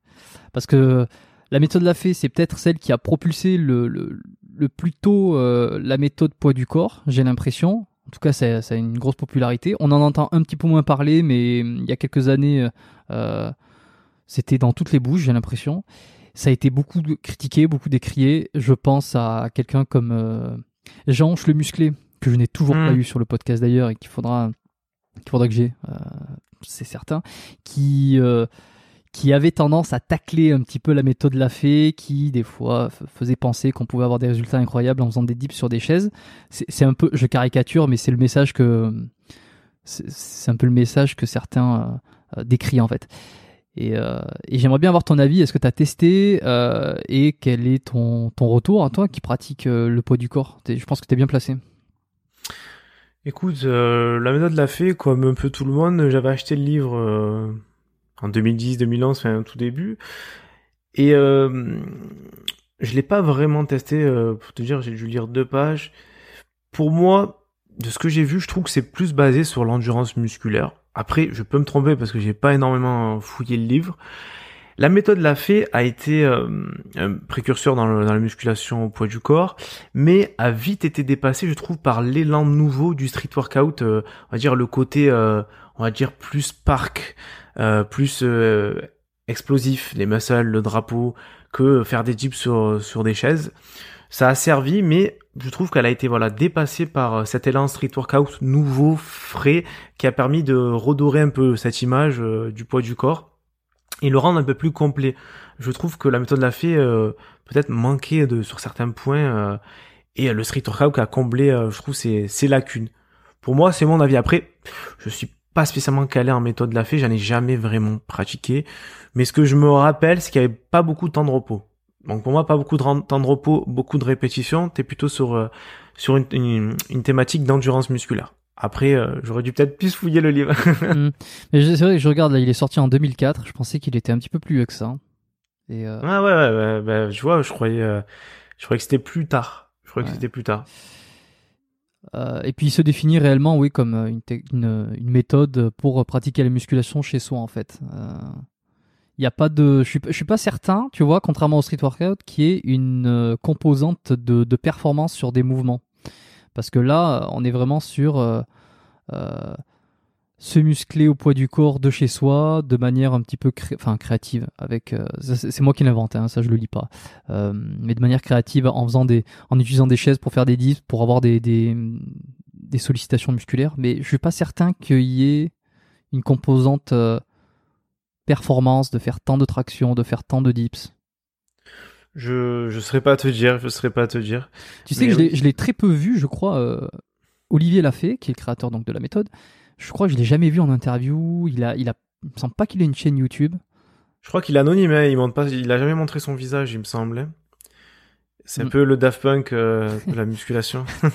parce que la méthode Lafay, c'est peut-être celle qui a propulsé le, le, plus tôt euh, la méthode poids du corps, j'ai l'impression. En tout cas, ça, a une grosse popularité. On en entend un petit peu moins parler, mais euh, il y a quelques années, euh, c'était dans toutes les bouches, j'ai l'impression. Ça a été beaucoup critiqué, beaucoup décrié. Je pense à quelqu'un comme Jean le musclé, que je n'ai toujours pas hmm. eu sur le podcast d'ailleurs et qu'il faudra, qu'il faudra que j'ai, c'est certain, qui qui avait tendance à tacler un petit peu la méthode la fée, qui des fois faisait penser qu'on pouvait avoir des résultats incroyables en faisant des dips sur des chaises. C'est un peu, je caricature, mais c'est le message que c'est un peu le message que certains euh, euh, en fait. Et, euh, et j'aimerais bien avoir ton avis. Est-ce que tu as testé et quel est ton, ton retour à toi qui pratique le poids du corps? Je pense que tu es bien placé. Écoute, la méthode l'a fait comme un peu tout le monde. J'avais acheté le livre en 2010, 2011, enfin tout début. Et euh, je l'ai pas vraiment testé. Euh, pour te dire, j'ai dû lire deux pages. Pour moi, de ce que j'ai vu, je trouve que c'est plus basé sur l'endurance musculaire. Après, je peux me tromper parce que j'ai pas énormément fouillé le livre. La méthode l'a fait a été euh, un précurseur dans, dans, la musculation au poids du corps, mais a vite été dépassé, je trouve, par l'élan nouveau du street workout, euh, on va dire le côté, euh, on va dire plus park, plus explosif, les muscles, le drapeau, que faire des dips sur, sur des chaises. Ça a servi, mais je trouve qu'elle a été voilà dépassée par cet élan street workout nouveau, frais, qui a permis de redorer un peu cette image du poids du corps et le rendre un peu plus complet. Je trouve que la méthode l'a fait euh, peut-être manquer de sur certains points euh, et le street workout a comblé, euh, je trouve, ses, ses lacunes. Pour moi, c'est mon avis. Après, je suis pas spécialement calé en méthode la fait, j'en ai jamais vraiment pratiqué. Mais ce que je me rappelle, c'est qu'il y avait pas beaucoup de temps de repos. Donc pour moi, pas beaucoup de temps de repos, beaucoup de répétitions. T'es plutôt sur sur une, une thématique d'endurance musculaire. Après, euh, j'aurais dû peut-être plus fouiller le livre. Mm. Mais c'est vrai que je regarde là, il est sorti en 2004. Je pensais qu'il était un petit peu plus vieux que ça. Et euh... Ah ouais, ouais, ouais bah, je vois, je croyais, euh, je croyais que c'était plus tard. Je croyais que c'était plus tard. Euh, et puis il se définit réellement, oui, comme une, une, une, méthode pour pratiquer la musculation chez soi en fait. Il y a pas de, je suis, suis pas certain, tu vois, contrairement au street workout, qui est une composante de, de performance sur des mouvements. Parce que là, on est vraiment sur euh, euh, se muscler au poids du corps de chez soi de manière un petit peu enfin, créative. Avec, euh, c'est moi qui l'invente, hein, ça je le lis pas. mais de manière créative en faisant des, en utilisant des chaises pour faire des dips, pour avoir des, des, des sollicitations musculaires. Mais je suis pas certain qu'il y ait une composante performance de faire tant de traction, de faire tant de dips. Je je serais pas à te dire, je serais pas à te dire. Tu sais que je l'ai très peu vu, je crois. Euh, Olivier Lafay, qui est le créateur donc de la méthode, je crois que je l'ai jamais vu en interview. Il a, il a, il me semble pas qu'il ait une chaîne YouTube. Je crois qu'il est anonyme, hein, il montre pas, il a jamais montré son visage, il me semblait. C'est un mm. peu le Daft Punk euh, de la musculation.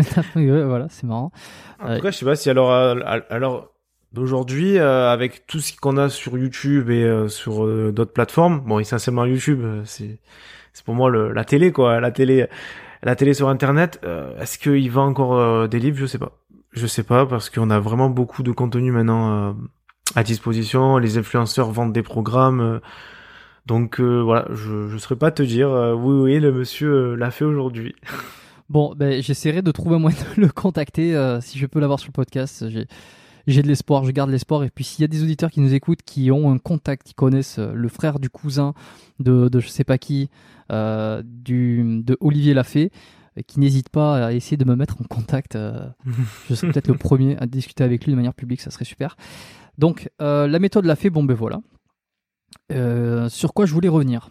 voilà, c'est marrant. En tout euh, cas, je sais pas si alors, alors d'aujourd'hui euh, avec tout ce qu'on a sur YouTube et euh, sur euh, d'autres plateformes. Bon, essentiellement YouTube, c'est c'est pour moi le, la télé quoi, la télé la télé sur internet. Est-ce qu'il va encore des livres? Je sais pas. Je sais pas parce qu'on a vraiment beaucoup de contenu maintenant à disposition. Les influenceurs vendent des programmes. donc voilà, je je saurais pas te dire. oui oui, le monsieur l'a fait aujourd'hui. Bon, ben j'essaierai de trouver un moyen de le contacter si je peux l'avoir sur le podcast. J'ai de l'espoir, je garde l'espoir. Et puis s'il y a des auditeurs qui nous écoutent, qui ont un contact, qui connaissent euh, le frère du cousin de, de je sais pas qui, euh, du, de Olivier Lafay, qui n'hésite pas à essayer de me mettre en contact. Euh, je serai peut-être le premier à discuter avec lui de manière publique, ça serait super. Donc la méthode Lafay, bon ben voilà. sur quoi je voulais revenir?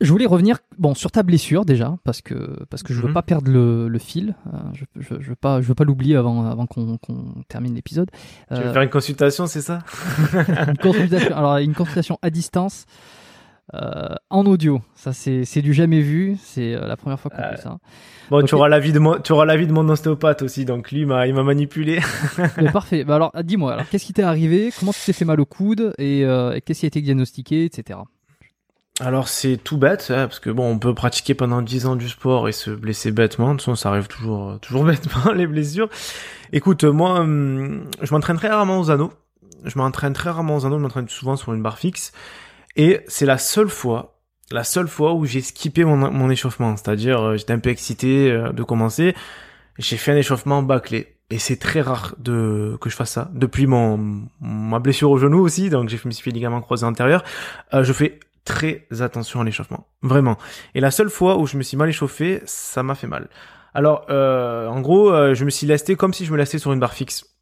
Je voulais revenir bon sur ta blessure déjà parce que parce que je veux mhm. pas perdre le, le fil. Euh, je, je, je, veux pas je veux pas l'oublier avant avant qu'on termine l'épisode. Tu veux euh, faire une consultation, c'est ça? Une consultation. Alors une consultation à distance. Euh, en audio, ça c'est c'est du jamais vu, c'est la première fois qu'on fait ça. Bon, tu auras l'avis de mon tu auras l'avis de mon ostéopathe aussi, donc lui m'a il m'a manipulé. Mais parfait. Bah alors dis-moi, alors qu'est-ce qui t'est arrivé? Comment tu t'es fait mal au coude? Et, et qu'est-ce qui a été diagnostiqué, etc. Alors c'est tout bête, hein, parce que bon, on peut pratiquer pendant 10 ans du sport et se blesser bêtement. De toute façon, ça arrive toujours, euh, toujours bêtement les blessures. Écoute, moi, hum, je m'entraîne très rarement aux anneaux. Je m'entraîne très rarement aux anneaux. Je m'entraîne souvent sur une barre fixe. Et c'est la seule fois, la seule fois où j'ai skippé mon, mon échauffement. C'est-à-dire, euh, j'étais un peu excité euh, de commencer. J'ai fait un échauffement bâclé. Et c'est très rare de que je fasse ça. Depuis mon ma blessure au genou aussi, donc j'ai fait me suis fait ligament croisé antérieur. je fais très attention à l'échauffement. Vraiment. Et la seule fois où je me suis mal échauffé, ça m'a fait mal. Alors, euh, en gros, euh, je me suis lesté comme si je me lestais sur une barre fixe.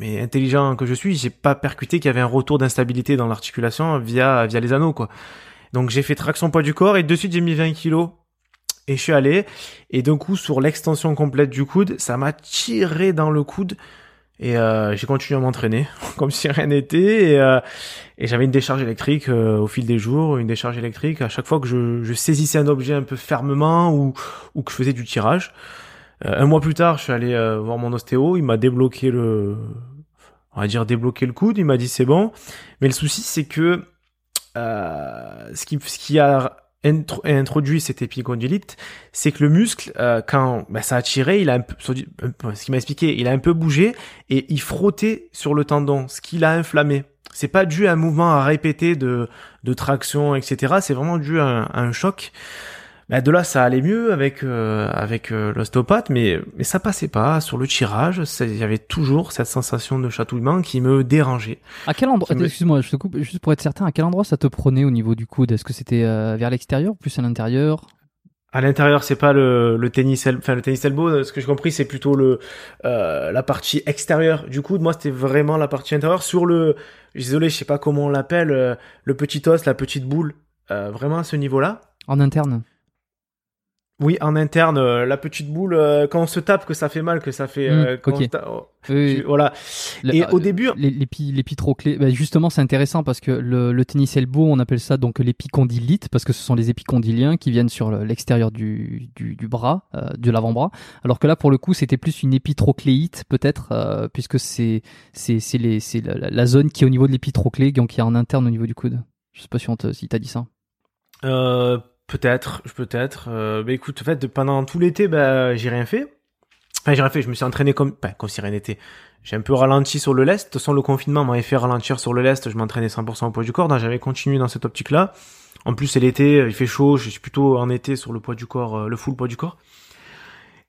Mais intelligent que je suis, j'ai pas percuté qu'il y avait un retour d'instabilité dans l'articulation via via les anneaux, quoi. Donc j'ai fait traction poids du corps et de suite j'ai mis 20 kilos et je suis allé et d'un coup sur l'extension complète du coude, ça m'a tiré dans le coude et euh, j'ai continué à m'entraîner comme si rien n'était. Et, euh, et j'avais une décharge électrique euh, au fil des jours, une décharge électrique à chaque fois que je, je saisissais un objet un peu fermement ou, ou que je faisais du tirage. Un mois plus tard, je suis allé voir mon ostéo. Il m'a débloqué le, on va dire débloqué le coude. Il m'a dit c'est bon. Mais le souci c'est que ce qui, ce qui a intro- introduit cette épicondylite, c'est que le muscle, euh, quand bah, ça a tiré, il a un peu, peu- ce qu'il m'a expliqué, il a un peu bougé et il frottait sur le tendon, ce qui l'a inflammé. C'est pas dû à un mouvement à répéter de, de traction, etc. C'est vraiment dû à un choc. Bah, de là, ça allait mieux avec euh, avec euh, l'ostéopathe, mais mais ça passait pas sur le tirage. Il y avait toujours cette sensation de chatouillement qui me dérangeait. À quel endroit me- Excuse-moi, je te coupe juste pour être certain. À quel endroit ça te prenait au niveau du coude? Est-ce que c'était euh, vers l'extérieur, plus à l'intérieur? À l'intérieur, c'est pas le, le tennis, enfin le tennis elbow. Ce que j'ai compris, c'est plutôt le euh, la partie extérieure du coude. Moi, c'était vraiment la partie intérieure sur le. Désolé, je sais pas comment on l'appelle, euh, le petit os, la petite boule. Euh, vraiment à ce niveau-là. En interne? Oui, en interne, euh, la petite boule, euh, quand on se tape, que ça fait mal, que ça fait. euh, Hmm, quand oh, tu- voilà. Et euh, au début, les- bah, justement, c'est intéressant parce que le, le tennis elbow, on appelle ça donc l'épicondylite parce que ce sont les épicondyliens qui viennent sur le- l'extérieur du, du, du bras, euh, de l'avant-bras. Alors que là, pour le coup, c'était plus une épitrocléite peut-être, euh, puisque c'est la, la- zone qui est au niveau de l'épitroclé, donc qui est en interne au niveau du coude. Je sais pas si on te, si t'as dit ça. Euh, peut-être, peut-être. Euh, bah écoute, en fait, pendant tout l'été, bah, j'ai rien fait. Enfin, j'ai rien fait. Je me suis entraîné comme, enfin, comme si rien n'était. J'ai un peu ralenti sur le lest. De toute façon, le confinement m'avait fait ralentir sur le lest. Je m'entraînais 100% au poids du corps. Donc, j'avais continué dans cette optique-là. En plus, c'est l'été, il fait chaud. Je suis plutôt en été sur le poids du corps, euh, le full poids du corps.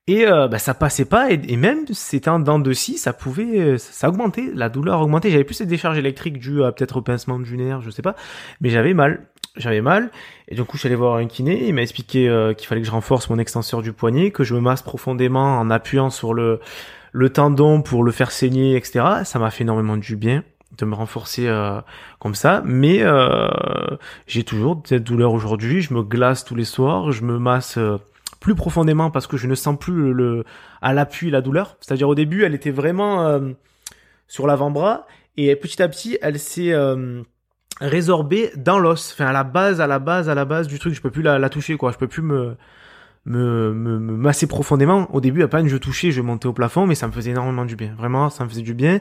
Et euh, bah, ça passait pas. Et, et même, c'était en dents de scie, ça pouvait, euh, ça augmentait. La douleur augmentait. J'avais plus cette décharge électrique due à peut-être au pincement du nerf, je sais pas. Mais j'avais mal. J'avais mal. Et du coup, je suis allé voir un kiné. Il m'a expliqué euh, qu'il fallait que je renforce mon extenseur du poignet, que je me masse profondément en appuyant sur le, le tendon pour le faire saigner, etc. Ça m'a fait énormément du bien de me renforcer euh, comme ça. Mais euh, j'ai toujours cette douleur aujourd'hui. Je me glace tous les soirs. Je me masse plus profondément parce que je ne sens plus le, à l'appui la douleur. C'est-à-dire au début, elle était vraiment sur l'avant-bras et petit à petit, elle s'est résorbée dans l'os, enfin à la base, à la base, à la base du truc. Je peux plus la, la toucher, quoi. Je peux plus me me, me, me masser profondément. Au début, à peine je touchais, je montais au plafond, mais ça me faisait énormément du bien. Vraiment, ça me faisait du bien.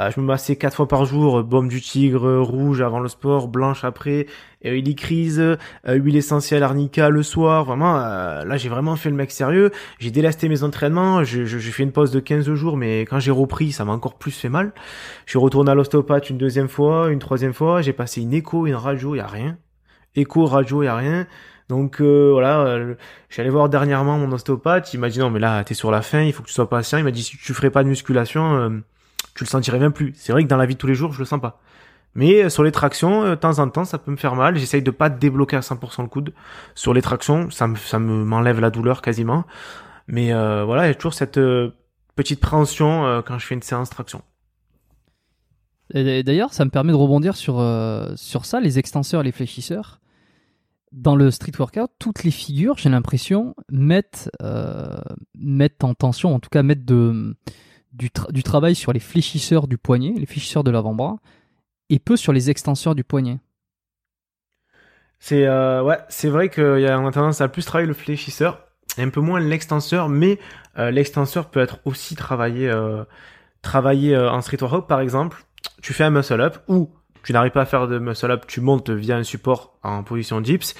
Euh, je me massais quatre fois par jour, euh, baume du tigre, euh, rouge avant le sport, blanche après, euh, hélicryse, euh, huile essentielle arnica le soir. Vraiment, euh, là, j'ai vraiment fait le mec sérieux. J'ai délasté mes entraînements. Je- je- J'ai fait une pause de 15 jours, mais quand j'ai repris, ça m'a encore plus fait mal. Je suis retourné à l'ostéopathe une deuxième fois, une troisième fois. J'ai passé une écho, une radio, y a rien. Écho, radio, y a rien. Donc euh, voilà, euh, voir dernièrement mon ostéopathe. Il m'a dit non mais là t'es sur la fin, il faut que tu sois patient. Il m'a dit si tu ferais pas de musculation, euh, tu le sentirais même plus. C'est vrai que dans la vie de tous les jours, je le sens pas. Mais euh, sur les tractions, euh, de temps en temps, ça peut me faire mal. J'essaye de pas débloquer à 100% le coude. Sur les tractions, ça me ça me m'enlève la douleur quasiment. Mais voilà, il y a toujours cette petite préhension quand je fais une séance traction. Et D'ailleurs, ça me permet de rebondir sur, sur ça, les extenseurs et les fléchisseurs. Dans le street workout, toutes les figures, j'ai l'impression, mettent, euh, mettent en tension, en tout cas mettent de, du, du travail sur les fléchisseurs du poignet, les fléchisseurs de l'avant-bras, et peu sur les extenseurs du poignet. C'est euh, ouais, vrai qu'il y a tendance à plus travailler le fléchisseur, et un peu moins l'extenseur, mais euh, l'extenseur peut être aussi travaillé travaillé en street workout par exemple. Tu fais un muscle up ou tu n'arrives pas à faire de muscle up, tu montes via un support en position dips,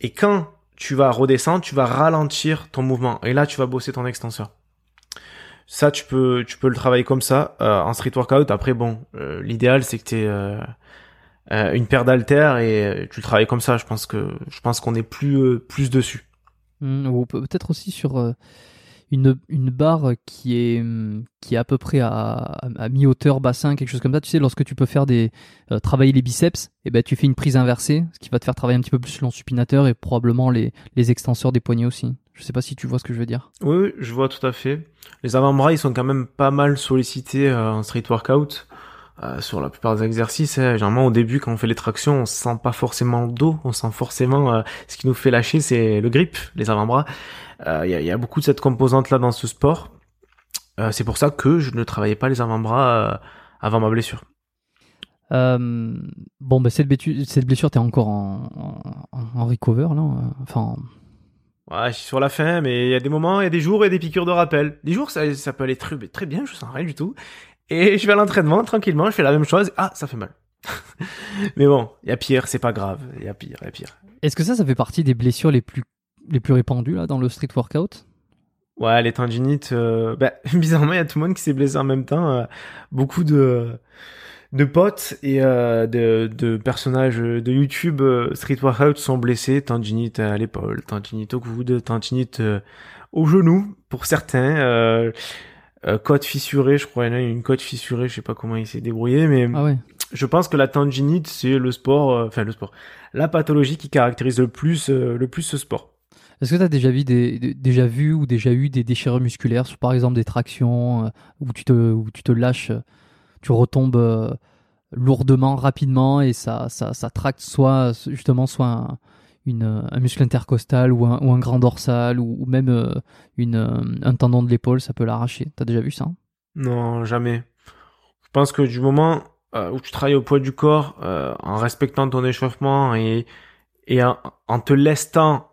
et quand tu vas redescendre, tu vas ralentir ton mouvement, et là tu vas bosser ton extenseur. Ça, tu peux, tu peux le travailler comme ça euh, en street workout. Après, bon, euh, l'idéal c'est que tu euh, euh, une paire d'haltères et euh, tu le travailles comme ça. Je pense que je pense qu'on est plus euh, plus dessus. Hmm, ou peut- peut-être aussi sur une, une barre qui est, hum, qui est à peu près à, à, mi-hauteur, bassin, quelque chose comme ça. Tu sais, lorsque tu peux faire des euh, travailler les biceps, et ben tu fais une prise inversée, ce qui va te faire travailler un petit peu plus l'ensupinateur et probablement les, les extenseurs des poignets aussi. Je sais pas si tu vois ce que je veux dire. Oui, oui, je vois tout à fait. Les avant-bras, ils sont quand même pas mal sollicités euh, en street workout. Euh, sur la plupart des exercices, hein. généralement au début quand on fait les tractions, on sent pas forcément le dos, on sent forcément euh, ce qui nous fait lâcher, c'est le grip, les avant-bras. Euh, Il y, a, y a beaucoup de cette composante là dans ce sport. Euh, c'est pour ça que je ne travaillais pas les avant-bras euh, avant ma blessure. Euh, bon, ben cette, blessure, cette blessure, t'es encore en, en, en recover là. euh, Enfin, Ouais, je suis sur la fin, mais il y a des moments, il y a des jours et des piqûres de rappel. Des jours, ça, ça peut aller très, très bien, je sens rien du tout. Et je vais à l'entraînement, tranquillement, je fais la même chose. Ah, ça fait mal. mais bon, il y a pire, c'est pas grave, il y a pire, il y a pire. Est-ce que ça, ça fait partie des blessures les plus, les plus répandues là, dans le street workout Ouais, les tendinites, euh, bah, bizarrement, il y a tout le monde qui s'est blessé en même temps. euh, beaucoup de, de potes et euh, de, de personnages de YouTube Street Workout sont blessés. Tendinite à l'épaule, tendinite au coude, tendinite au genou pour certains. Côte fissurée, je crois, il y en a une côte fissurée, je sais pas comment il s'est débrouillé, mais Ah ouais. je pense que la tendinite, c'est le sport, enfin le sport, la pathologie qui caractérise le plus, le plus ce sport. Est-ce que tu as déjà vu, déjà vu ou déjà eu des déchirures musculaires sur par exemple des tractions euh, où, tu te, où tu te lâches, euh, tu retombes euh, lourdement, rapidement et ça, ça, ça tracte soit justement soit un, une, un muscle intercostal ou un, ou un grand dorsal ou, ou même une, un tendon de l'épaule, ça peut l'arracher. T'as déjà vu ça? Non, jamais. Je pense que du moment où tu travailles au poids du corps, en respectant ton échauffement et, et en, en te lestant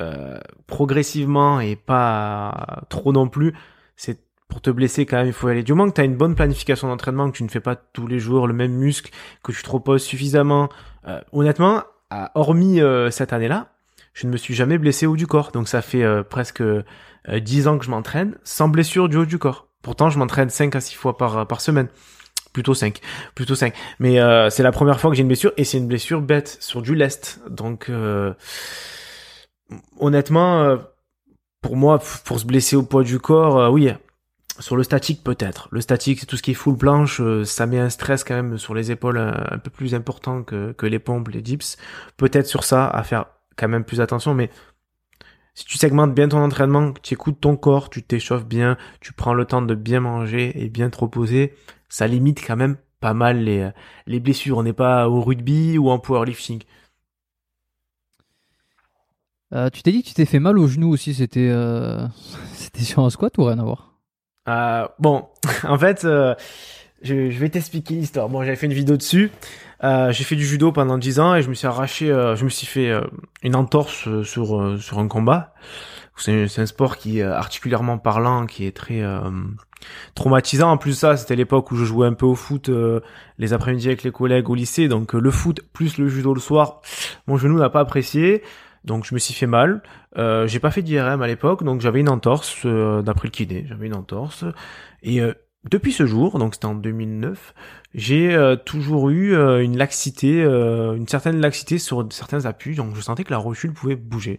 euh, progressivement et pas trop non plus, c'est pour te blesser quand même, il faut aller. Du moment que tu as une bonne planification d'entraînement, que tu ne fais pas tous les jours le même muscle, que tu te reposes suffisamment. Euh, honnêtement, à- hormis euh, cette année-là, je ne me suis jamais blessé au haut du corps. Donc ça fait euh, presque euh, 10 ans que je m'entraîne sans blessure du haut du corps. Pourtant, je m'entraîne 5 à 6 fois par, par semaine. Plutôt 5. Plutôt 5. Mais euh, c'est la première fois que j'ai une blessure et c'est une blessure bête sur du lest. Donc euh, honnêtement, euh, pour moi, pour se blesser au poids du corps, euh, oui. Sur le statique peut-être. Le statique, c'est tout ce qui est full planche, euh, ça met un stress quand même sur les épaules un, peu plus important que, les pompes, les dips. Peut-être sur ça, à faire quand même plus attention, mais si tu segmentes bien ton entraînement, tu écoutes ton corps, tu t'échauffes bien, tu prends le temps de bien manger et bien te reposer, ça limite quand même pas mal les, les blessures. On n'est pas au rugby ou en powerlifting. Euh, Tu t'es dit que tu t'es fait mal au genou aussi, c'était euh, c'était sur un squat ou rien à voir? Euh, bon, en fait, euh, je, je vais t'expliquer l'histoire. Bon, j'avais fait une vidéo dessus. Euh, j'ai fait du judo pendant 10 ans et je me suis arraché, euh, je me suis fait une entorse sur sur un combat. C'est un sport qui est articulairement parlant, qui est très traumatisant. En plus ça, c'était l'époque où je jouais un peu au foot les après-midi avec les collègues au lycée. Donc le foot plus le judo le soir, mon genou n'a pas apprécié. Donc je me suis fait mal. Euh, j'ai pas fait d'IRM à l'époque, donc j'avais une entorse euh, d'après le kiné. J'avais une entorse. Et euh, depuis ce jour, donc c'était en 2009, j'ai euh, toujours eu euh, une laxité, euh, une certaine laxité sur certains appuis. Donc je sentais que la rotule pouvait bouger.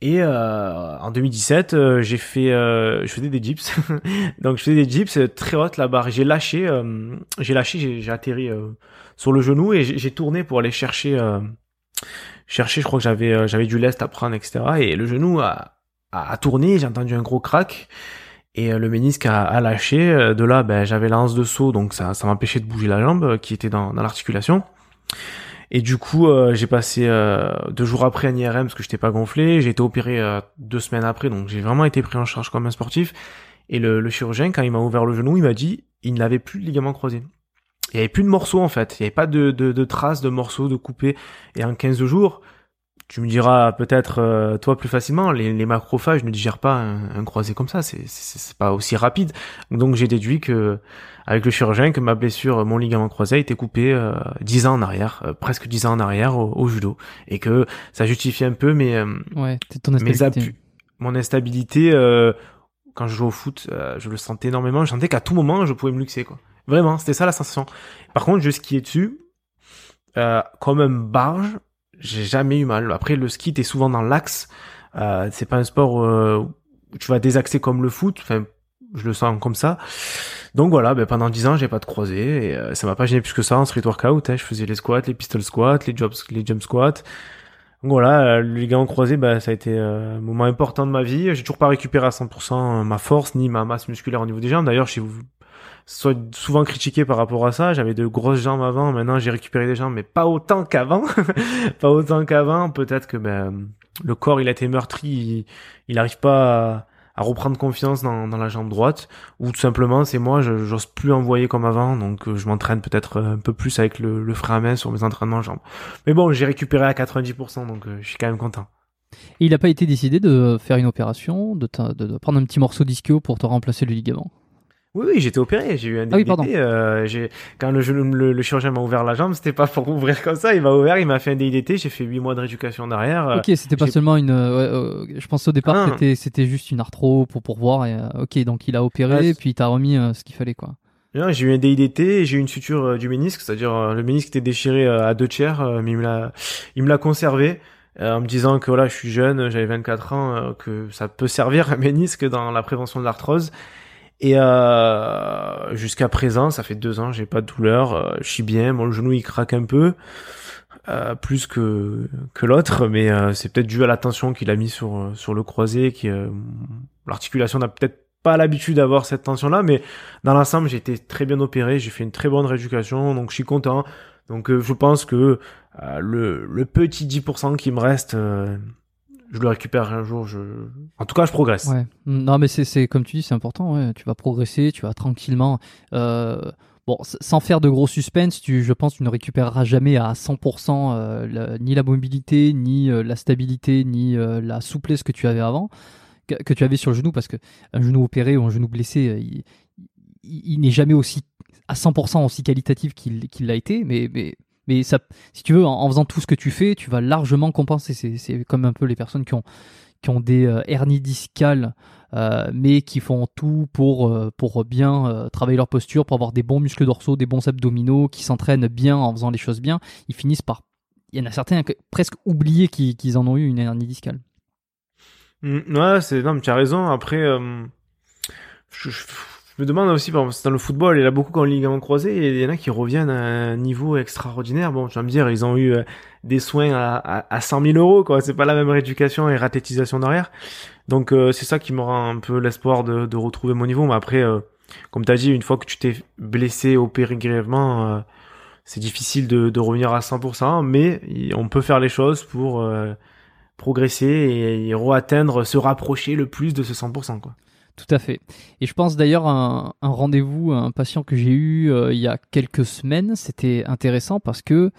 Et en 2017, euh, j'ai fait, je faisais des dips. donc je faisais des dips très hautes la barre. J'ai lâché, j'ai lâché, j'ai atterri sur le genou et j'ai tourné pour aller chercher, chercher. Je crois que j'avais, euh, j'avais du lest à prendre, etc. Et le genou a, a, a tourné. J'ai entendu un gros crack et euh, le ménisque a, a lâché. Euh, De là, ben j'avais l'anse de saut, donc ça, ça m'empêchait de bouger la jambe qui était dans, dans l'articulation. Et du coup, j'ai passé euh, deux jours après un IRM parce que j'étais pas gonflé. J'ai été opéré euh, deux semaines après, donc j'ai vraiment été pris en charge comme un sportif. Et le, le chirurgien, quand il m'a ouvert le genou, il m'a dit il n'avait plus de ligament croisé. Il y avait plus de morceaux en fait. Il y avait pas de, de, de traces de morceaux de coupés. Et en 15 jours, tu me diras peut-être euh, toi plus facilement, les, les macrophages ne digèrent pas un, un croisé comme ça. C'est c'est c'est pas aussi rapide. Donc j'ai déduit que avec le chirurgien que ma blessure, mon ligament croisé a été coupé euh, 10 ans en arrière, euh, presque 10 ans en arrière au, au judo, et que ça justifie un peu mes euh, Ouais, ton instabilité. mon instabilité. euh, quand je jouais au foot, euh, je le sentais énormément. Je sentais qu'à tout moment, je pouvais me luxer, quoi. Vraiment, c'était ça la sensation. Par contre, je skiais dessus, euh, comme un barge, j'ai jamais eu mal. Après, le ski, t'es souvent dans l'axe. Euh, c'est pas un sport euh, où tu vas désaxer comme le foot. Enfin, je le sens comme ça. Donc voilà, ben pendant 10 ans, j'ai pas de croisé et euh, ça m'a pas gêné plus que ça en street workout. Hein. Je faisais les squats, les pistol squats, les jump, les jump squats. Donc voilà, euh, le ligament croisé, bah, ça a été euh, un moment important de ma vie. J'ai toujours pas récupéré à 100% ma force ni ma masse musculaire au niveau des jambes. D'ailleurs, je suis soit souvent critiqué par rapport à ça. J'avais de grosses jambes avant, maintenant j'ai récupéré des jambes, mais pas autant qu'avant. pas autant qu'avant. Peut-être que ben, le corps il a été meurtri, il, il arrive pas à, reprendre confiance dans, dans la jambe droite, ou tout simplement c'est moi, je j'ose plus envoyer comme avant, donc euh, je m'entraîne peut-être un peu plus avec le, le frein à main sur mes entraînements jambes. Mais bon, j'ai récupéré à 90%, donc euh, je suis quand même content. Et il n'a pas été décidé de faire une opération, de- de prendre un petit morceau d'ischio pour te remplacer le ligament? Oui, oui, j'étais opéré, j'ai eu un Ah oui, euh, j'ai- quand le, le, le chirurgien m'a ouvert la jambe, c'était pas pour ouvrir comme ça, il m'a ouvert, il m'a fait un DDT, j'ai fait 8 mois de rééducation derrière. euh, Ok, c'était pas seulement une. euh, euh, je pense au départ Ah. c'était c'était juste une arthro pour pour voir. Et, euh, ok, donc il a opéré, Ouais, puis il t'a remis euh, ce qu'il fallait quoi. Non, j'ai eu un DIDT j'ai eu une suture du ménisque, c'est-à-dire le ménisque était déchiré à deux tiers, mais il me l'a, il me l'a conservé euh, en me disant que voilà, je suis jeune, j'avais 24 ans, que ça peut servir un ménisque dans la prévention de l'arthrose. Et euh, jusqu'à présent, ça fait deux ans, j'ai pas de douleur, euh, je suis bien, mon genou il craque un peu. euh, plus que que l'autre, mais euh, c'est peut-être dû à la tension qu'il a mis sur euh, sur le croisé, qui euh, l'articulation n'a peut-être pas l'habitude d'avoir cette tension-là, mais dans l'ensemble, j'ai été très bien opéré, j'ai fait une très bonne rééducation, donc je suis content. Donc je pense que le, le petit 10% qui me reste, je le récupère un jour. Je... En tout cas, je progresse. Ouais. Non, mais c'est comme tu dis, c'est important. Ouais. Tu vas progresser, tu vas tranquillement. Euh, bon, sans faire de gros suspense, tu, je pense, que tu ne récupéreras jamais à 100% euh, la- ni la mobilité, ni euh, la stabilité, ni euh, la souplesse que tu avais avant, que, que tu avais sur le genou, parce que un genou opéré ou un genou blessé, euh, il, il- il n'est jamais aussi à 100% aussi qualitatif qu'il l'a été, mais, mais mais ça, si tu veux, en, faisant tout ce que tu fais, tu vas largement compenser. C'est comme un peu les personnes qui ont qui ont des euh, hernies discales, euh, mais qui font tout pour, euh, pour bien travailler leur posture, pour avoir des bons muscles dorsaux, des bons abdominaux, qui s'entraînent bien en faisant les choses bien, ils finissent par... Il y en a certains qui presque oubliés qu'ils qu'ils en ont eu une hernie discale. Mm, ouais, c'est non, tu as raison. Après, je me demande aussi, par dans le football, il y en a beaucoup le ligament croisé, et il y en a qui reviennent à un niveau extraordinaire. Bon, tu vas me dire, ils ont eu euh, des soins à, à, à 100 000 euros, quoi. C'est pas la même rééducation et ratétisation derrière. Donc, euh, c'est ça qui me rend un peu l'espoir de, de retrouver mon niveau. Mais après, euh, comme tu as dit, une fois que tu t'es blessé, opéré grièvement, euh, c'est difficile de, de revenir à 100%, mais on peut faire les choses pour euh, progresser et, et re-atteindre, se rapprocher le plus de ce 100%, quoi. Tout à fait. Et je pense d'ailleurs un, un rendez-vous, un patient que j'ai eu euh, il y a quelques semaines, c'était intéressant parce que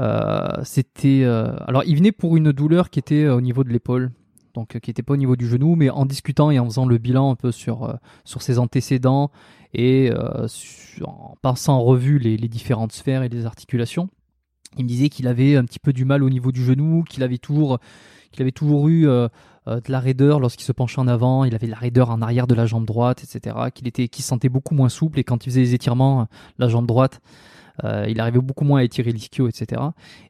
euh, c'était... euh, alors il venait pour une douleur qui était au niveau de l'épaule, donc qui n'était pas au niveau du genou, mais en discutant et en faisant le bilan un peu sur, sur ses antécédents et en passant en revue les, les différentes sphères et les articulations, il me disait qu'il avait un petit peu du mal au niveau du genou, qu'il avait toujours, qu'il avait toujours eu... euh, de la raideur lorsqu'il se penchait en avant, il avait de la raideur en arrière de la jambe droite, etc. Qu'il était, qu'il se sentait beaucoup moins souple et quand il faisait les étirements, euh, la jambe droite, euh, il arrivait beaucoup moins à étirer l'ischio, etc.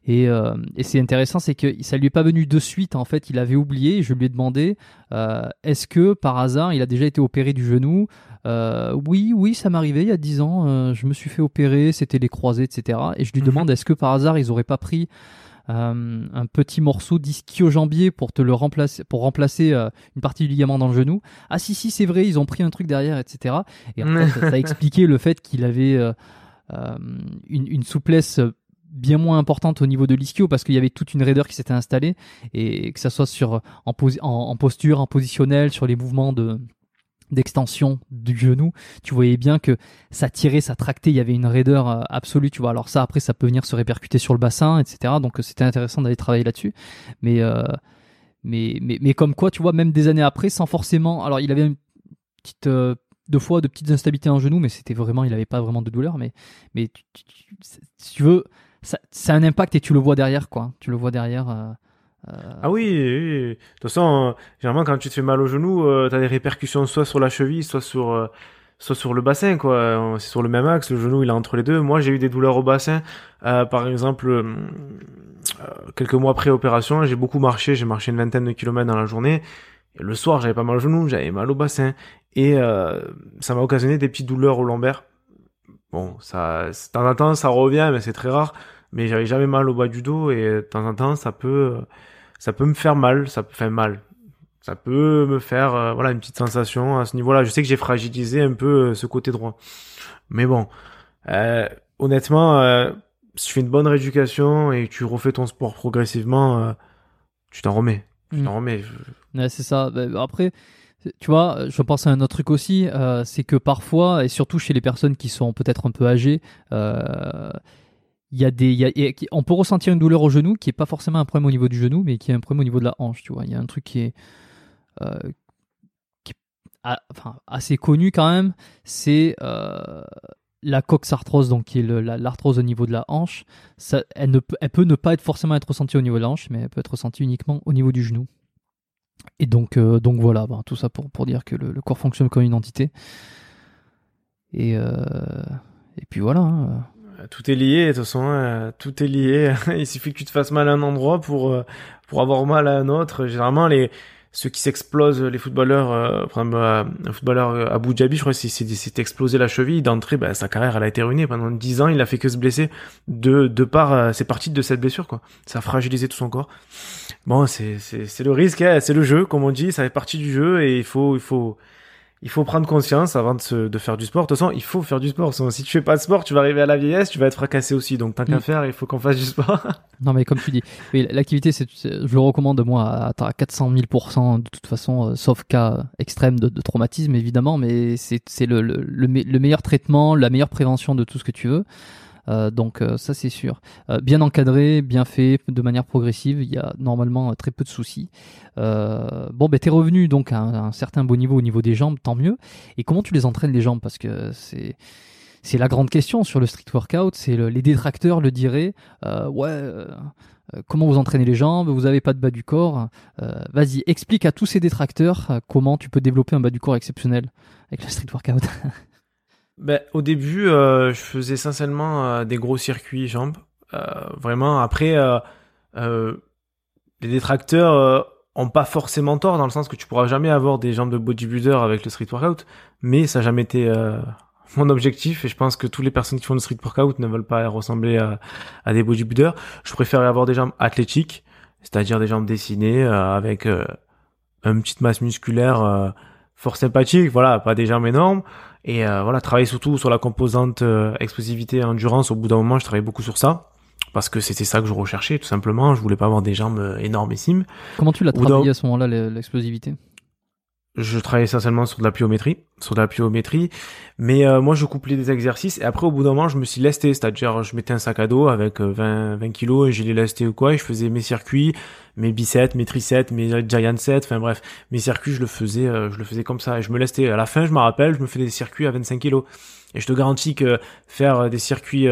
Et, euh, et c'est intéressant, c'est que ça lui est pas venu de suite. En fait, il avait oublié. Et je lui ai demandé, euh, est-ce que par hasard, il a déjà été opéré du genou? Euh, Oui, oui, ça m'arrivait il y a 10 ans. euh, je me suis fait opérer, c'était les croisés, etc. Et je lui Mhm. demande, est-ce que par hasard, ils auraient pas pris euh, un petit morceau d'ischio-jambier pour te le remplacer, pour remplacer euh, une partie du ligament dans le genou. Ah si si c'est vrai, ils ont pris un truc derrière, etc. Et en fait, ça, ça a expliqué le fait qu'il avait euh, une, une souplesse bien moins importante au niveau de l'ischio parce qu'il y avait toute une raideur qui s'était installée et que ça soit sur en, posi- en, en posture, en positionnel, sur les mouvements de d'extension du genou, tu voyais bien que ça tirait, ça tractait, il y avait une raideur euh, absolue, tu vois. Alors ça, après, ça peut venir se répercuter sur le bassin, etc. Donc euh, c'était intéressant d'aller travailler là-dessus. Mais, euh, mais, mais, mais comme quoi, tu vois, même des années après, sans forcément... Alors il avait deux fois de petites instabilités en genou, mais c'était vraiment, il n'avait pas vraiment de douleur. Mais, mais tu- si tu veux, ça, a un impact et tu le vois derrière, quoi. Tu le vois derrière. Euh, Ah oui, oui. De toute façon, euh, généralement, quand tu te fais mal au genou, euh, t'as des répercussions soit sur la cheville, soit sur, euh, soit sur le bassin, quoi. C'est sur le même axe, le genou, il est entre les deux. Moi, j'ai eu des douleurs au bassin. Euh, par exemple, quelques mois après opération, j'ai beaucoup marché. J'ai marché une vingtaine de kilomètres dans la journée. Le soir, j'avais pas mal au genou, j'avais mal au bassin. Et ça m'a occasionné des petites douleurs au lombaire. Bon, ça, de temps en temps, ça revient, mais c'est très rare. Mais j'avais jamais mal au bas du dos et de temps en temps, ça peut, ça peut me faire mal. Ça peut faire mal. Ça peut me faire, euh, voilà, une petite sensation à ce niveau-là. Je sais que j'ai fragilisé un peu euh, ce côté droit. Mais bon, euh, honnêtement, si tu fais une bonne rééducation et tu refais ton sport progressivement, tu t'en remets. Tu Mm. t'en remets. Ouais, c'est ça. Bah, Après, tu vois, je pense à un autre truc aussi, euh, c'est que parfois, et surtout chez les personnes qui sont peut-être un peu âgées, euh, il y a des, on peut ressentir une douleur au genou qui est pas forcément un problème au niveau du genou, mais qui est un problème au niveau de la hanche. Tu vois, il y a un truc qui est, euh, assez connu quand même, c'est euh, la coxarthrose, donc qui est l'arthrose au niveau de la hanche. Elle, ne, elle peut ne pas être forcément être ressentie au niveau de la hanche, mais elle peut être ressentie uniquement au niveau du genou. Et donc, euh, donc voilà, ben, tout ça pour, pour dire que le, corps fonctionne comme une entité. Et, et puis voilà. hein. Tout est lié, de toute façon, euh, tout est lié. Il suffit que tu te fasses mal à un endroit pour euh, pour avoir mal à un autre. Généralement, les ceux qui s'explosent, les footballeurs, euh, euh, un footballeur euh, Abu Dhabi, je crois, s'est explosé la cheville d'entrée, ben, sa carrière, elle a été ruinée. Pendant 10 ans, il a fait que se blesser de de par euh, c'est parti de cette blessure, quoi. Ça a fragilisé tout son corps. Bon, c'est c'est c'est le risque, hein, c'est le jeu, comme on dit, ça fait partie du jeu et il faut il faut il faut prendre conscience avant de, se, de faire du sport. De toute façon, il faut faire du sport. Sinon, si tu fais pas de sport, tu vas arriver à la vieillesse, tu vas être fracassé aussi. Donc, tant qu'à Mm. faire, il faut qu'on fasse du sport. Non, mais comme tu dis, oui, l'activité, c'est, je le recommande moi à, à 400 000% de toute façon, euh, sauf cas extrême de, de traumatisme évidemment, mais c'est, c'est le, le, le me- le meilleur traitement, la meilleure prévention de tout ce que tu veux. Euh, donc euh, ça c'est sûr. Euh, bien encadré, bien fait, de manière progressive, il y a normalement très peu de soucis. Bon, ben t'es revenu donc à un, certain beau niveau au niveau des jambes, tant mieux. Et comment tu les entraînes les jambes? Parce que c'est c'est la grande question sur le street workout. C'est le- les détracteurs le diraient. Ouais. Comment vous entraînez les jambes? Vous n'avez pas de bas du corps Vas-y, explique à tous ces détracteurs comment tu peux développer un bas du corps exceptionnel avec le street workout. ben, au début, euh, je faisais essentiellement euh, des gros circuits jambes. Euh, vraiment, après, euh, euh, les détracteurs ont pas forcément tort dans le sens que tu pourras jamais avoir des jambes de bodybuilder avec le street workout. Mais ça n'a jamais été mon objectif et je pense que toutes les personnes qui font le street workout ne veulent pas ressembler à, des bodybuilders. Je préférais avoir des jambes athlétiques, c'est-à-dire des jambes dessinées euh, avec euh, une petite masse musculaire euh, fort sympathique, voilà, pas des jambes énormes. Et euh, voilà, travailler surtout sur la composante euh, explosivité et endurance. Au bout d'un moment, je travaillais beaucoup sur ça parce que c'était ça que je recherchais tout simplement. Je voulais pas avoir des jambes euh, énormissimes. comment tu l'as travaillé à ce moment-là, le- l'explosivité? Je travaillais essentiellement sur de la pliométrie, sur de la pliométrie, mais euh, moi je couplais des exercices et après au bout d'un moment je me suis lesté, c'est-à-dire je mettais un sac à dos avec euh, 20, 20 kilos et je les lestais ou quoi et je faisais mes circuits, mes biceps, mes triceps, mes giant sets, enfin bref, mes circuits je le faisais, euh, je le faisais comme ça et je me lestais. À la fin je me rappelle, je me faisais des circuits à 25 kilos et je te garantis que faire des circuits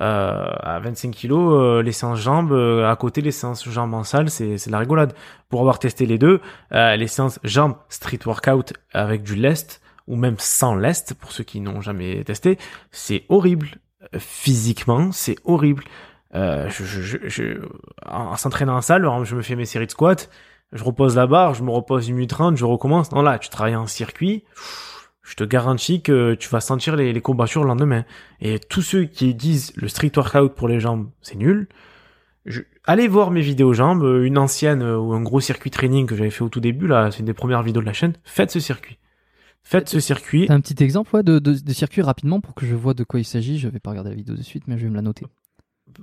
euh, à 25 kilos, euh, les séances jambes euh, à côté les séances jambes en salle, c'est c'est de la rigolade. Pour avoir testé les deux, euh, les séances jambes street workout avec du lest ou même sans lest pour ceux qui n'ont jamais testé, c'est horrible. Physiquement, c'est horrible. Euh, je, je, je, en, en s'entraînant en salle, je me fais mes séries de squats, je repose la barre, je me repose une minute trente, je recommence. Non là, tu travailles en circuit, je te garantis que tu vas sentir les, les courbatures le lendemain. Et tous ceux qui disent le street workout pour les jambes, c'est nul. Je- allez voir mes vidéos jambes, euh, une ancienne euh, ou un gros circuit training que j'avais fait au tout début, là, c'est une des premières vidéos de la chaîne. Faites ce circuit. Faites ce circuit. Un petit exemple de, de, de circuit rapidement pour que je vois de quoi il s'agit. Je vais pas regarder la vidéo de suite, mais je vais me la noter.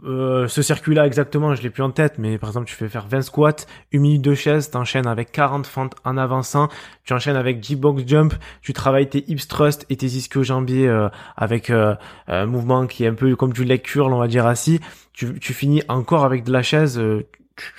Euh, ce circuit-là exactement, je l'ai plus en tête, mais par exemple, tu fais faire 20 squats, une minute de chaise, t'enchaînes avec 40 fentes en avançant, tu enchaînes avec 10 box jump, tu travailles tes hips thrust et tes ischio-jambiers euh, avec euh, un mouvement qui est un peu comme du leg curl, on va dire assis. Tu, tu finis encore avec de la chaise, euh,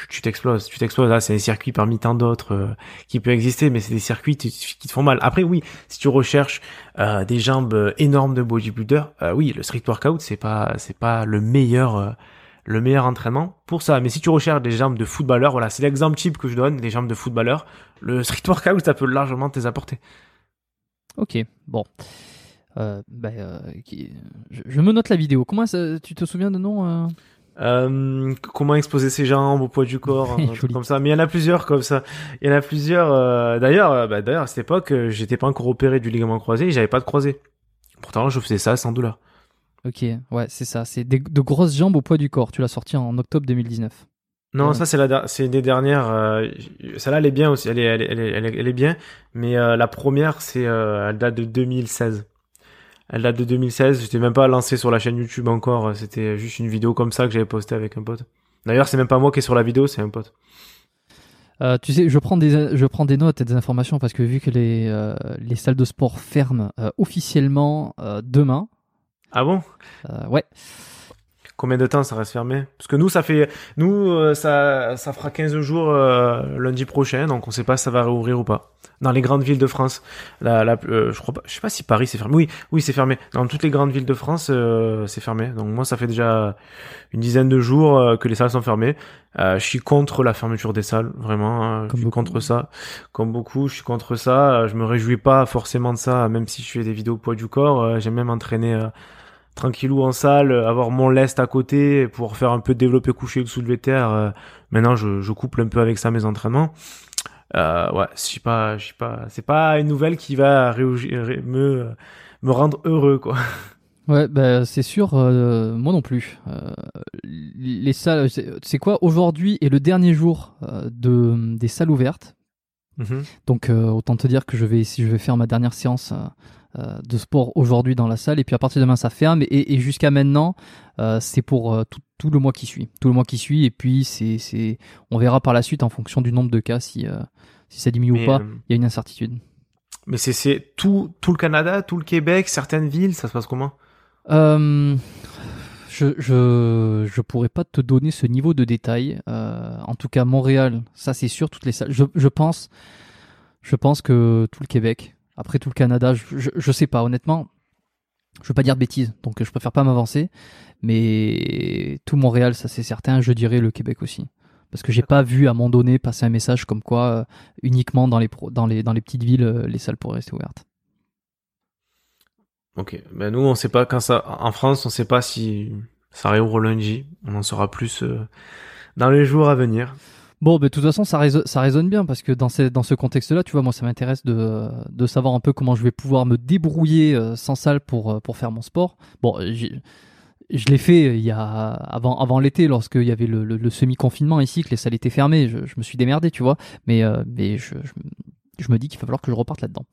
tu t'exploses, tu t'exploses. Là, c'est un circuit parmi tant d'autres euh, qui peut exister, mais c'est des circuits qui te font mal. Après, oui, si tu recherches euh, des jambes euh, énormes de bodybuilder, oui, le street workout, c'est pas, c'est pas le meilleur, le meilleur entraînement pour ça. Mais si tu recherches des jambes de footballeur, voilà, c'est l'exemple type que je donne, des jambes de footballeur. Le street workout, ça peut largement te les apporter. Ok, bon. Qui- je, me note la vidéo. Comment tu te souviens de nom euh comment exposer ses jambes au poids du corps, un truc comme ça. Mais il y en a plusieurs comme ça. Il y en a plusieurs. euh, D'ailleurs, euh, bah, d'ailleurs à cette époque, j'étais pas encore opéré du ligament croisé, et j'avais pas de croisé. Pourtant, je faisais ça sans douleur. Ok, ouais, c'est ça. C'est des- de grosses jambes au poids du corps. Tu l'as sorti en octobre 2019. Non, Ouais. ça c'est la, der- c'est une des dernières. euh, Celle-là, elle est bien aussi. Elle est, elle est, elle est, elle bien. Mais la première, c'est, elle date de 2016. Elle date de 2016. J'étais même pas lancé sur la chaîne YouTube encore. C'était juste une vidéo comme ça que j'avais postée avec un pote. D'ailleurs, c'est même pas moi qui est sur la vidéo, c'est un pote. Euh, tu sais, je prends des, je prends des notes et des informations parce que vu que les, euh, les salles de sport ferment euh, officiellement demain, Ah bon? Ouais, Combien de temps ça reste fermé? Parce que nous, ça fait, nous, euh, ça, ça fera 15 jours euh, lundi prochain, donc on sait pas si ça va réouvrir ou pas. Dans les grandes villes de France, la, la, euh, je crois pas, je sais pas si Paris c'est fermé. Oui, oui, c'est fermé. Dans toutes les grandes villes de France, c'est fermé. Donc moi, ça fait déjà une dizaine de jours que les salles sont fermées. je suis contre la fermeture des salles, vraiment. Hein. je suis contre ça, comme beaucoup. Je suis contre ça. Je me réjouis pas forcément de ça, même si je fais des vidéos poids du corps. J'ai même entraîné tranquillou en salle, avoir mon lest à côté pour faire un peu développer coucher ou soulever terre. Euh, maintenant, je, je, couple un peu avec ça mes entraînements. Euh, ouais, je suis pas, je suis pas, c'est pas une nouvelle qui va me me rendre heureux quoi. Ouais, bah, c'est sûr, euh, moi non plus. Euh, les salles, c'est quoi aujourd'hui est le dernier jour de des salles ouvertes. Mm-hmm. Donc autant te dire que je vais si je vais faire ma dernière séance de sport aujourd'hui dans la salle. Et puis à partir de demain ça ferme. Et, jusqu'à maintenant euh, c'est pour euh, tout, le mois qui suit. Tout le mois qui suit. Et puis c'est on verra par la suite en fonction du nombre de cas si si ça diminue ou pas. il y a une incertitude. mais c'est tout tout le Canada tout le Québec certaines villes ça se passe comment? Je, je je pourrais pas te donner ce niveau de détail. En tout cas Montréal ça c'est sûr toutes les salles. Je, je pense je pense que tout le Québec après tout le Canada, je, je, sais pas, honnêtement. Je veux pas dire de bêtises, donc je préfère pas m'avancer. Mais tout Montréal, ça c'est certain. Je dirais le Québec aussi. Parce que j'ai pas vu à un moment donné passer un message comme quoi euh, uniquement dans les, dans, les, dans les petites villes, euh, les salles pourraient rester ouvertes. Ok, ben nous on sait pas quand ça. En France, on sait pas si ça réouvre lundi. On en saura plus euh, dans les jours à venir. Bon, de toute façon, ça, résonne, ça résonne bien parce que dans, ce, dans ce contexte-là, tu vois, moi, ça m'intéresse de, de savoir un peu comment je vais pouvoir me débrouiller euh, sans salle pour, euh, pour faire mon sport. Bon, je l'ai fait il y a avant avant l'été lorsqu'il y avait le, le, semi-confinement ici que les salles étaient fermées je, je, me suis démerdé tu vois mais euh, mais je, je, me dis qu'il va falloir que je reparte là-dedans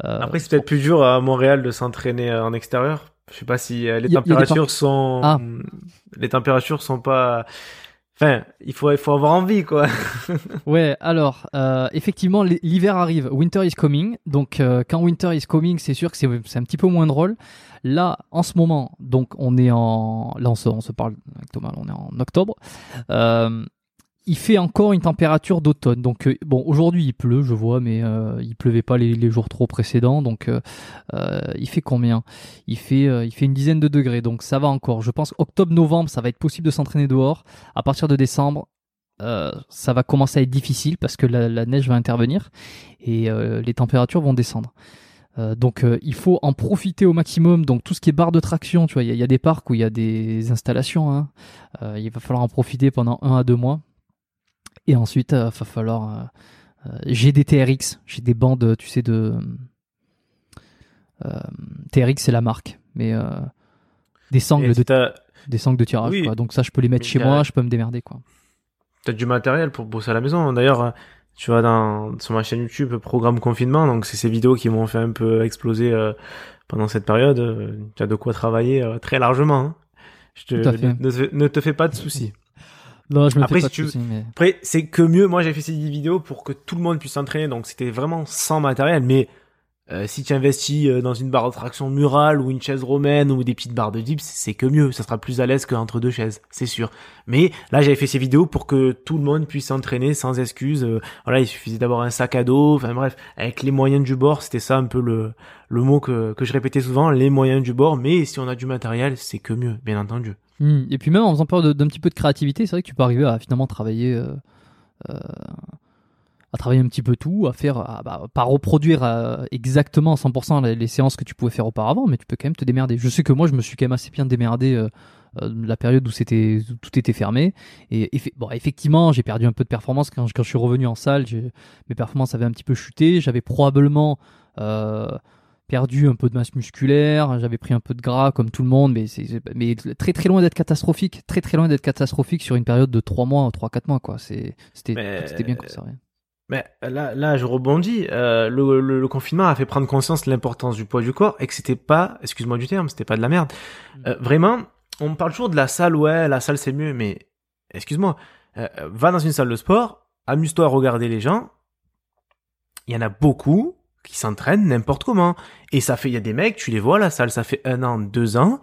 après c'est peut-être plus dur à Montréal de s'entraîner en extérieur je sais pas si les températures sont ah. les températures sont pas Enfin, il faut, il faut avoir envie, quoi. ouais, alors, euh, effectivement, l'hiver arrive. Winter is coming. Donc, euh, quand winter is coming, c'est sûr que c'est un petit peu moins drôle. Là, en ce moment, donc, on est en. Là, on se, on se parle avec Thomas, on est en octobre. Euh, il fait encore une température d'automne. Donc euh, bon, aujourd'hui il pleut, je vois, mais euh, il pleuvait pas les, jours trop précédents. Donc euh, il fait combien? Il fait il fait une dizaine de degrés. Donc ça va encore. Je pense octobre-novembre, ça va être possible de s'entraîner dehors. À partir de décembre, ça va commencer à être difficile parce que la, neige va intervenir et les températures vont descendre. donc il faut en profiter au maximum. Donc tout ce qui est barre de traction, tu vois, il y, a des parcs où il y a des installations. Hein. il va falloir en profiter pendant un à deux mois. Et ensuite, il euh, va falloir. Euh, euh, j'ai des TRX, j'ai des bandes, tu sais, de. TRX, c'est la marque, mais des sangles de des sangles de tirage. Quoi. Donc ça, je peux les mettre chez moi, je peux me démerder, quoi. T'as du matériel pour bosser à la maison. D'ailleurs, tu vois, dans, sur ma chaîne YouTube, programme confinement, donc c'est ces vidéos qui m'ont fait un peu exploser pendant cette période. tu as de quoi travailler très largement. Hein. Je te, ne, ne, te fais pas de soucis. Non, je me Après, fais pas tu... Après, c'est que mieux. Moi, j'ai fait ces vidéos pour que tout le monde puisse s'entraîner, donc c'était vraiment sans matériel. Mais euh, si tu investis euh, dans une barre de traction murale ou une chaise romaine ou des petites barres de dips, c'est que mieux. Ça sera plus à l'aise qu'entre deux chaises, c'est sûr. Mais là, j'avais fait ces vidéos pour que tout le monde puisse s'entraîner sans excuse. Euh, voilà, il suffisait d'avoir un sac à dos. Enfin bref, avec les moyens du bord, c'était ça un peu le le mot que que je répétais souvent, les moyens du bord. Mais si on a du matériel, c'est que mieux, bien entendu. Hmm. Et puis même en faisant peur d'un petit peu de créativité, c'est vrai que tu peux arriver à finalement travailler, à travailler un petit peu tout, à faire, à, bah, pas reproduire euh, exactement à 100% les, séances que tu pouvais faire auparavant, mais tu peux quand même te démerder. Je sais que moi, je me suis quand même assez bien démerdé la période où c'était tout était fermé. Et, bon, effectivement, j'ai perdu un peu de performance quand, quand je suis revenu en salle. Mes performances avaient un petit peu chuté. J'avais probablement perdu un peu de masse musculaire, j'avais pris un peu de gras comme tout le monde, mais, c'est, mais très très loin d'être catastrophique, très très loin d'être catastrophique sur une période de 3 mois, 3-4 mois, quoi. C'est, c'était bien conservé. Mais là, là, je rebondis. Euh, le, le, confinement a fait prendre conscience de l'importance du poids du corps et que c'était pas, excuse-moi du terme, c'était pas de la merde. Mm. Euh, vraiment, on parle toujours de la salle, ouais, la salle c'est mieux, mais excuse-moi, euh, va dans une salle de sport, amuse-toi à regarder les gens. Il y en a beaucoup qui s'entraînent n'importe comment. Et ça fait, il y a des mecs, tu les vois à la salle, ça fait un an, deux ans,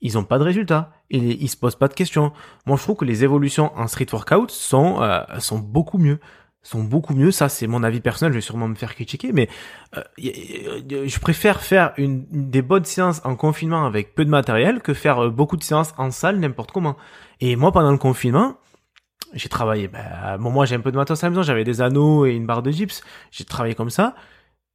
ils ont pas de résultats et les- ils se posent pas de questions. Moi, je trouve que les évolutions en street workout sont euh, sont beaucoup mieux, sont beaucoup mieux. Ça, c'est mon avis personnel. Je vais sûrement me faire critiquer, mais euh, je préfère faire une, des bonnes séances en confinement avec peu de matériel que faire euh, beaucoup de séances en salle n'importe comment. Et moi, pendant le confinement, j'ai travaillé. Ben, bon, moi, j'ai un peu de matos à la maison. J'avais des anneaux et une barre de gypse. J'ai travaillé comme ça.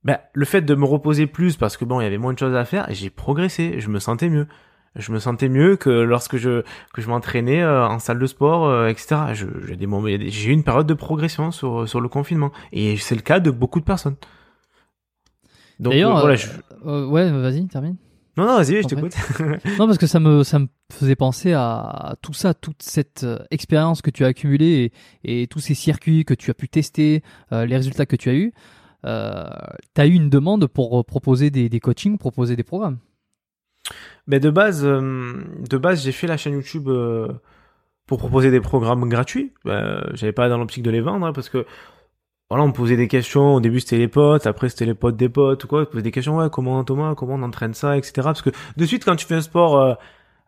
Ben, le fait de me reposer plus parce que bon, il y avait moins de choses à faire, j'ai progressé. Je me sentais mieux. Je me sentais mieux que lorsque je que je m'entraînais euh, en salle de sport, euh, etc. J'ai des moments, j'ai eu une période de progression sur sur le confinement, et c'est le cas de beaucoup de personnes. D'ailleurs, euh, voilà, je... euh, ouais, vas-y, termine. non non, vas-y, je t'écoute. Non, parce que ça me, ça me faisait penser à tout ça, toute cette expérience que tu as accumulée et, et tous ces circuits que tu as pu tester, euh, les résultats que tu as eus. Euh, tu as eu une demande pour proposer des, des coachings, proposer des programmes. Mais de base, euh, de base, j'ai fait la chaîne YouTube euh, pour proposer des programmes gratuits. Euh, J'avais pas dans l'optique de les vendre hein, parce que voilà, on me posait des questions. Au début, c'était les potes, après c'était les potes des potes ou quoi. On me posait des questions, ouais, comment Thomas, comment on entraîne ça, etc. Parce que de suite, quand tu fais un sport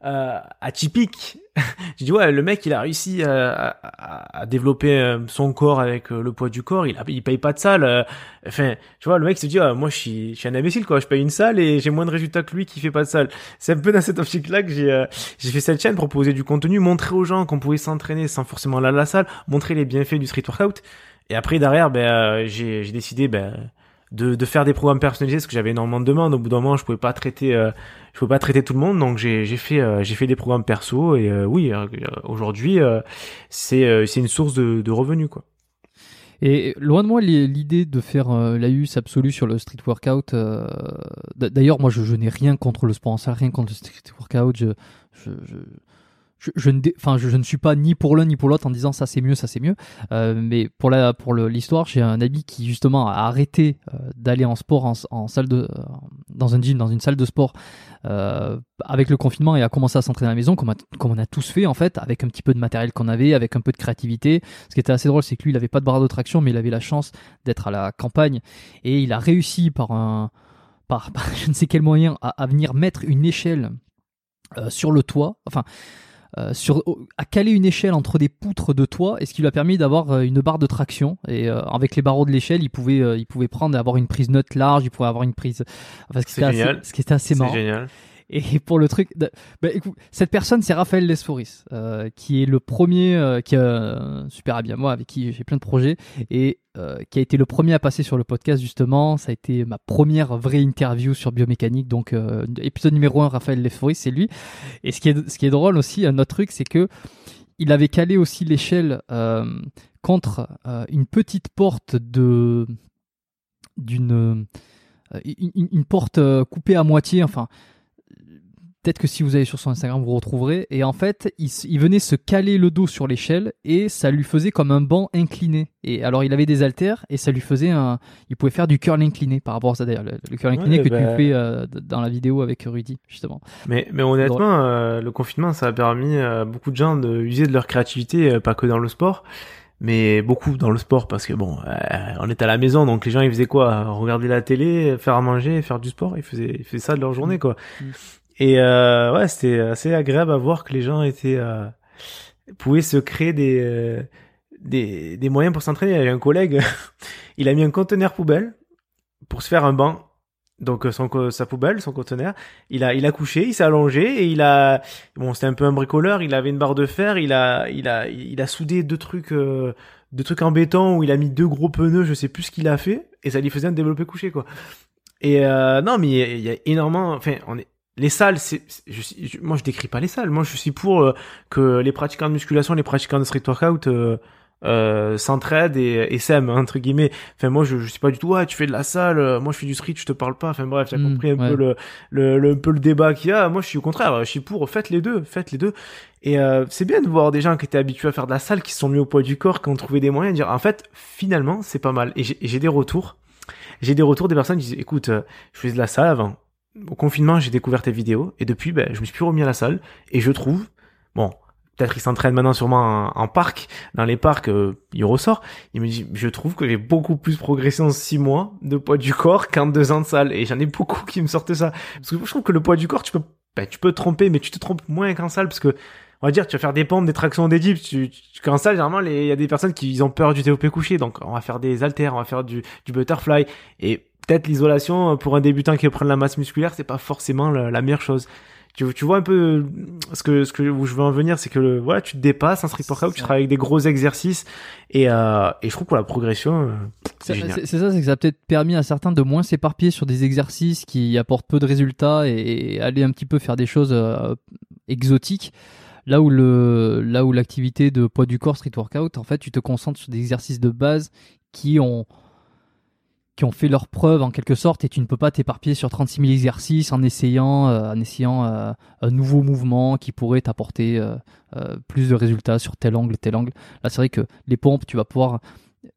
euh, euh, atypique, je dis ouais, le mec, il a réussi à, à- à développer euh, son corps avec euh, le poids du corps. Il, a, il paye pas de salle. euh, Enfin, tu vois, le mec se dit, ah, moi, je suis, je suis un imbécile, quoi. Je paye une salle et j'ai moins de résultats que lui qui fait pas de salle. C'est un peu dans cette optique-là que j'ai, euh, j'ai fait cette chaîne, proposer du contenu, montrer aux gens qu'on pouvait s'entraîner sans forcément aller à la salle, montrer les bienfaits du street workout. Et après, derrière, ben, euh, j'ai, j'ai décidé, ben, de, de faire des programmes personnalisés parce que j'avais énormément de demandes. Au bout d'un moment, je pouvais pas traiter, euh, je pouvais pas traiter tout le monde, donc j'ai, fait, euh, j'ai fait des programmes perso et euh, oui, euh, aujourd'hui, euh, c'est, euh, c'est une source de, de revenus, quoi. Et loin de moi l'idée de faire euh, l'AUS absolu sur le street workout. euh, D'ailleurs, moi, je, je n'ai rien contre le sport en salle, rien contre le street workout. Je, je, je, je, ne, je, ne suis pas ni pour l'un ni pour l'autre en disant ça c'est mieux, ça c'est mieux. Euh, mais pour la, pour l'histoire, j'ai un ami qui justement a arrêté euh, d'aller en sport en, salle de, euh, dans un gym, dans une salle de sport avec le confinement et a commencé à s'entraîner à la maison, comme, comme on a tous fait en fait, avec un petit peu de matériel qu'on avait, avec un peu de créativité. Ce qui était assez drôle, c'est que lui, il avait pas de barre de traction, mais il avait la chance d'être à la campagne et il a réussi par un, par, je ne sais quel moyen à, venir mettre une échelle sur le toit, enfin. Euh, sur, à caler une échelle entre des poutres de toit et ce qui lui a permis d'avoir euh, une barre de traction? Et euh, avec les barreaux de l'échelle il pouvait euh, il pouvait prendre avoir une prise note large il pouvait avoir une prise enfin, ce qui était assez- ce qui était assez C'est marrant. génial. et pour le truc, de- bah, écoute, cette personne, c'est Raphaël Lesforis, euh, qui est le premier, euh, qui a un super ami à moi, avec qui j'ai plein de projets, et euh, qui a été le premier à passer sur le podcast justement. Ça a été ma première vraie interview sur biomécanique, donc euh, épisode numéro 1, Raphaël Lesforis, c'est lui. Et ce qui est, drôle aussi, un autre truc, c'est que il avait calé aussi l'échelle euh, contre une petite porte de d'une une, porte coupée à moitié, enfin peut-être que si vous allez sur son Instagram, vous retrouverez. Et en fait, il, venait se caler le dos sur l'échelle et ça lui faisait comme un banc incliné. Et alors, il avait des haltères et ça lui faisait un. Il pouvait faire du curl incliné par rapport à ça d'ailleurs. Le, le curl incliné Ouais, que bah- tu fais euh, dans la vidéo avec Rudy, justement. Mais, mais honnêtement, euh, le confinement, ça a permis à beaucoup de gens de user de leur créativité, euh, pas que dans le sport, mais beaucoup dans le sport, parce que bon, euh, on était à la maison, donc les gens, ils faisaient quoi? Regarder la télé, faire à manger, faire du sport, ils faisaient, ils faisaient ça de leur journée, quoi. Et euh, ouais, c'était assez agréable à voir que les gens étaient euh, pouvaient se créer des, euh, des, des moyens pour s'entraîner. Avait un collègue, il a mis un conteneur poubelle pour se faire un banc. Donc euh, son, sa poubelle, son conteneur, il a, il a couché, il s'est allongé et il a, bon c'était un peu un bricoleur, il avait une barre de fer, il a, il a, il a soudé deux trucs, euh, deux trucs en béton où il a mis deux gros pneus, je sais plus ce qu'il a fait et ça lui faisait un développé couché quoi. Et euh, non mais il y y, a énormément, enfin on est, les salles, c'est, je, je- moi je décris pas les salles, moi je suis pour euh, que les pratiquants de musculation, les pratiquants de street workout euh, euh, s'entraident et, et s'aiment entre guillemets. Enfin moi je, je suis pas du tout ouais tu fais de la salle, euh, moi je fais du street, je te parle pas. Enfin bref, t'as Mm, compris un ouais. peu le, le, le un peu le débat qu'il y a. Moi je suis au contraire, je suis pour faites les deux, faites les deux. Et euh, c'est bien de voir des gens qui étaient habitués à faire de la salle, qui se sont mis au poids du corps, qui ont trouvé des moyens de dire en fait finalement c'est pas mal. Et j'ai des retours. J'ai des retours des personnes qui disent écoute, euh, je faisais de la salle avant. Au confinement, j'ai découvert tes vidéos et depuis, ben, je me suis plus remis à la salle et je trouve, bon, peut-être il s'entraîne maintenant sûrement en, en parc, dans les parcs, euh, il ressort. Il me dit, je trouve que j'ai beaucoup plus progressé en six mois de poids du corps qu'en deux ans de salle et j'en ai beaucoup qui me sortent ça. Parce que je trouve que le poids du corps, tu peux ben, tu peux te tromper, mais tu te trompes moins qu'en salle parce que on va dire, tu vas faire des pompes, des tractions, des dips. Tu, tu, qu'en salle, généralement, il y a des personnes qui ils ont peur du développé couché. Donc, on va faire des haltères, on va faire du, du butterfly. Et peut-être l'isolation, pour un débutant qui veut prendre la masse musculaire, c'est pas forcément la, la meilleure chose. Tu, tu vois un peu ce que ce que où je veux en venir c'est que le, voilà tu te dépasses un street workout tu travailles avec des gros exercices. Et euh, et je trouve que la progression euh, c'est génial. C'est ça, c'est que ça a peut-être permis à certains de moins s'éparpiller sur des exercices qui apportent peu de résultats et, aller un petit peu faire des choses euh, exotiques. Là où le, là où l'activité de poids du corps street workout, en fait, tu te concentres sur des exercices de base qui ont, qui ont fait leur preuve en quelque sorte et tu ne peux pas t'éparpiller sur 36 000 exercices en essayant, euh, en essayant euh, un nouveau mouvement qui pourrait t'apporter euh, plus de résultats sur tel angle, tel angle. Là, c'est vrai que les pompes, tu vas pouvoir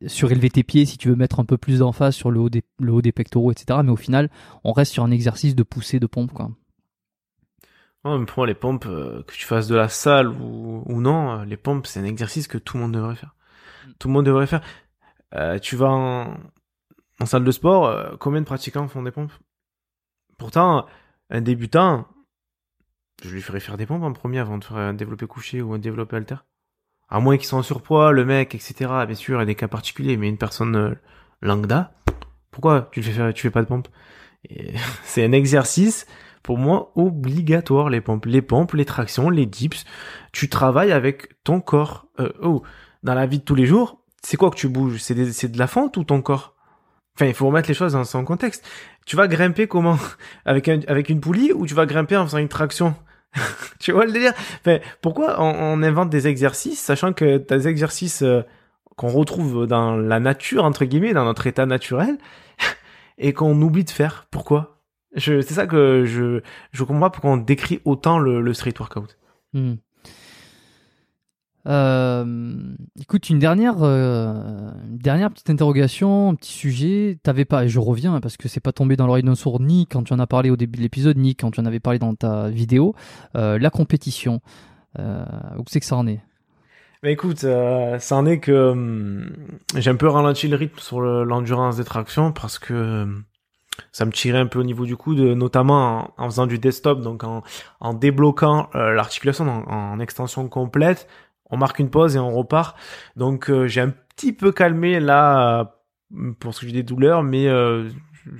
surélever tes pieds si tu veux mettre un peu plus d'emphase sur le haut, des, le haut des pectoraux, etc. Mais au final, on reste sur un exercice de poussée de pompe. Quoi. Pour moi, les pompes, que tu fasses de la salle ou, ou non, les pompes, c'est un exercice que tout le monde devrait faire. Tout le monde devrait faire. tu vas en, en salle de sport, euh, combien de pratiquants font des pompes? Pourtant, un débutant, je lui ferais faire des pompes en premier avant de faire un développé couché ou un développé alter. À moins qu'ils soient en surpoids, le mec, etc. Bien sûr, il y a des cas particuliers, mais une personne euh, lambda, pourquoi tu tu fais pas de pompes? C'est un exercice pour moi obligatoire les pompes, les pompes, les tractions, les dips. Tu travailles avec ton corps. Euh, oh, dans la vie de tous les jours, c'est quoi que tu bouges? C'est de la fente ou ton corps? Enfin, il faut remettre les choses dans son contexte. Tu vas grimper comment avec avec une poulie ou tu vas grimper en faisant une traction? Tu vois le délire? Enfin, Pourquoi on, invente des exercices sachant que des exercices euh, qu'on retrouve dans la nature entre guillemets, dans notre état naturel, et qu'on oublie de faire? Pourquoi? C'est ça que je je comprends pas pourquoi on décrit autant le, street workout. Hmm. Euh, écoute, une dernière, euh, dernière petite interrogation, un petit sujet. T'avais pas, et je reviens parce que c'est pas tombé dans l'oreille d'un sourd ni quand tu en as parlé au début de l'épisode, ni quand tu en avais parlé dans ta vidéo. Euh, la compétition, où c'est que ça en est? Mais écoute, ça en est que hum, j'ai un peu ralenti le rythme sur l'endurance des tractions parce que hum, ça me tirait un peu au niveau du coude, notamment en, faisant du desktop, donc en, débloquant l'articulation en, extension complète, on marque une pause et on repart. Donc euh, j'ai un petit peu calmé là euh, pour ce que j'ai des douleurs, mais euh,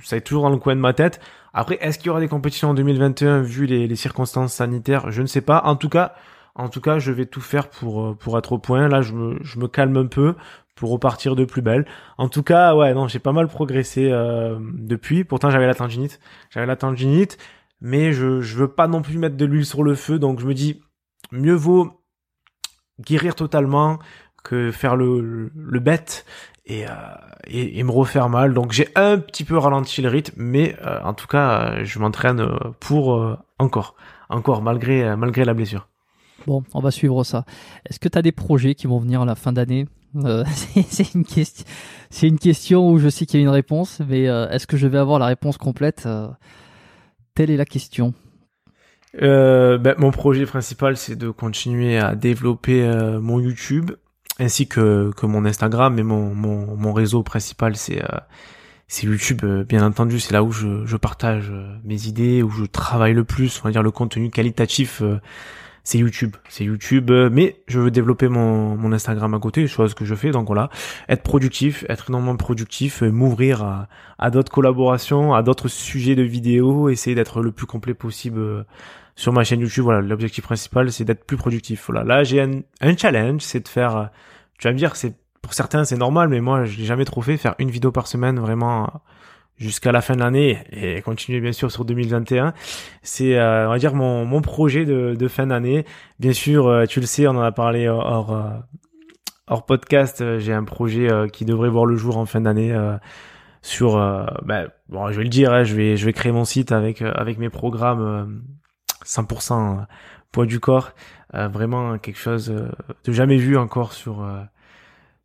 ça est toujours dans le coin de ma tête. Après, est-ce qu'il y aura des compétitions en 2021 vu les, circonstances sanitaires? Je ne sais pas. En tout cas, en tout cas, je vais tout faire pour pour être au point. Là, je me, je me calme un peu pour repartir de plus belle. En tout cas, ouais, non, j'ai pas mal progressé depuis. Pourtant, j'avais la tendinite, j'avais la tendinite, mais je je veux pas non plus mettre de l'huile sur le feu, donc je me dis mieux vaut guérir totalement que faire le, le bête et, euh, et, me refaire mal. Donc j'ai un petit peu ralenti le rythme, mais euh, en tout cas, je m'entraîne pour euh, encore, encore malgré malgré la blessure. Bon, on va suivre ça. Est-ce que tu as des projets qui vont venir à la fin d'année? C'est une question. C'est une question où je sais qu'il y a une réponse, mais est-ce que je vais avoir la réponse complète? Telle est la question euh, ben, Mon projet principal, c'est de continuer à développer euh, mon YouTube ainsi que, que mon Instagram, mais mon, mon, mon réseau principal, c'est euh, c'est YouTube, euh, bien entendu. C'est là où je, je partage mes idées, où je travaille le plus, on va dire le contenu qualitatif c'est YouTube, c'est YouTube, mais je veux développer mon, mon Instagram à côté, chose que je fais, donc voilà, être productif, être énormément productif, m'ouvrir à, à d'autres collaborations, à d'autres sujets de vidéos, essayer d'être le plus complet possible sur ma chaîne YouTube. Voilà, l'objectif principal, c'est d'être plus productif. Voilà, là, j'ai un, un challenge, c'est de faire. Tu vas me dire, c'est pour certains, c'est normal, mais moi, je l'ai jamais trop fait. Faire une vidéo par semaine, vraiment jusqu'à la fin de l'année et continuer bien sûr sur 2021. C'est, euh, on va dire, mon, mon projet de, de fin d'année. Bien sûr, euh, tu le sais, on en a parlé hors, euh, hors podcast. J'ai un projet qui devrait voir le jour en fin d'année. sur, ben, bon, je vais le dire, hein, je vais, je vais créer mon site avec avec mes programmes 100% poids du corps, euh, vraiment quelque chose euh, de jamais vu encore sur euh,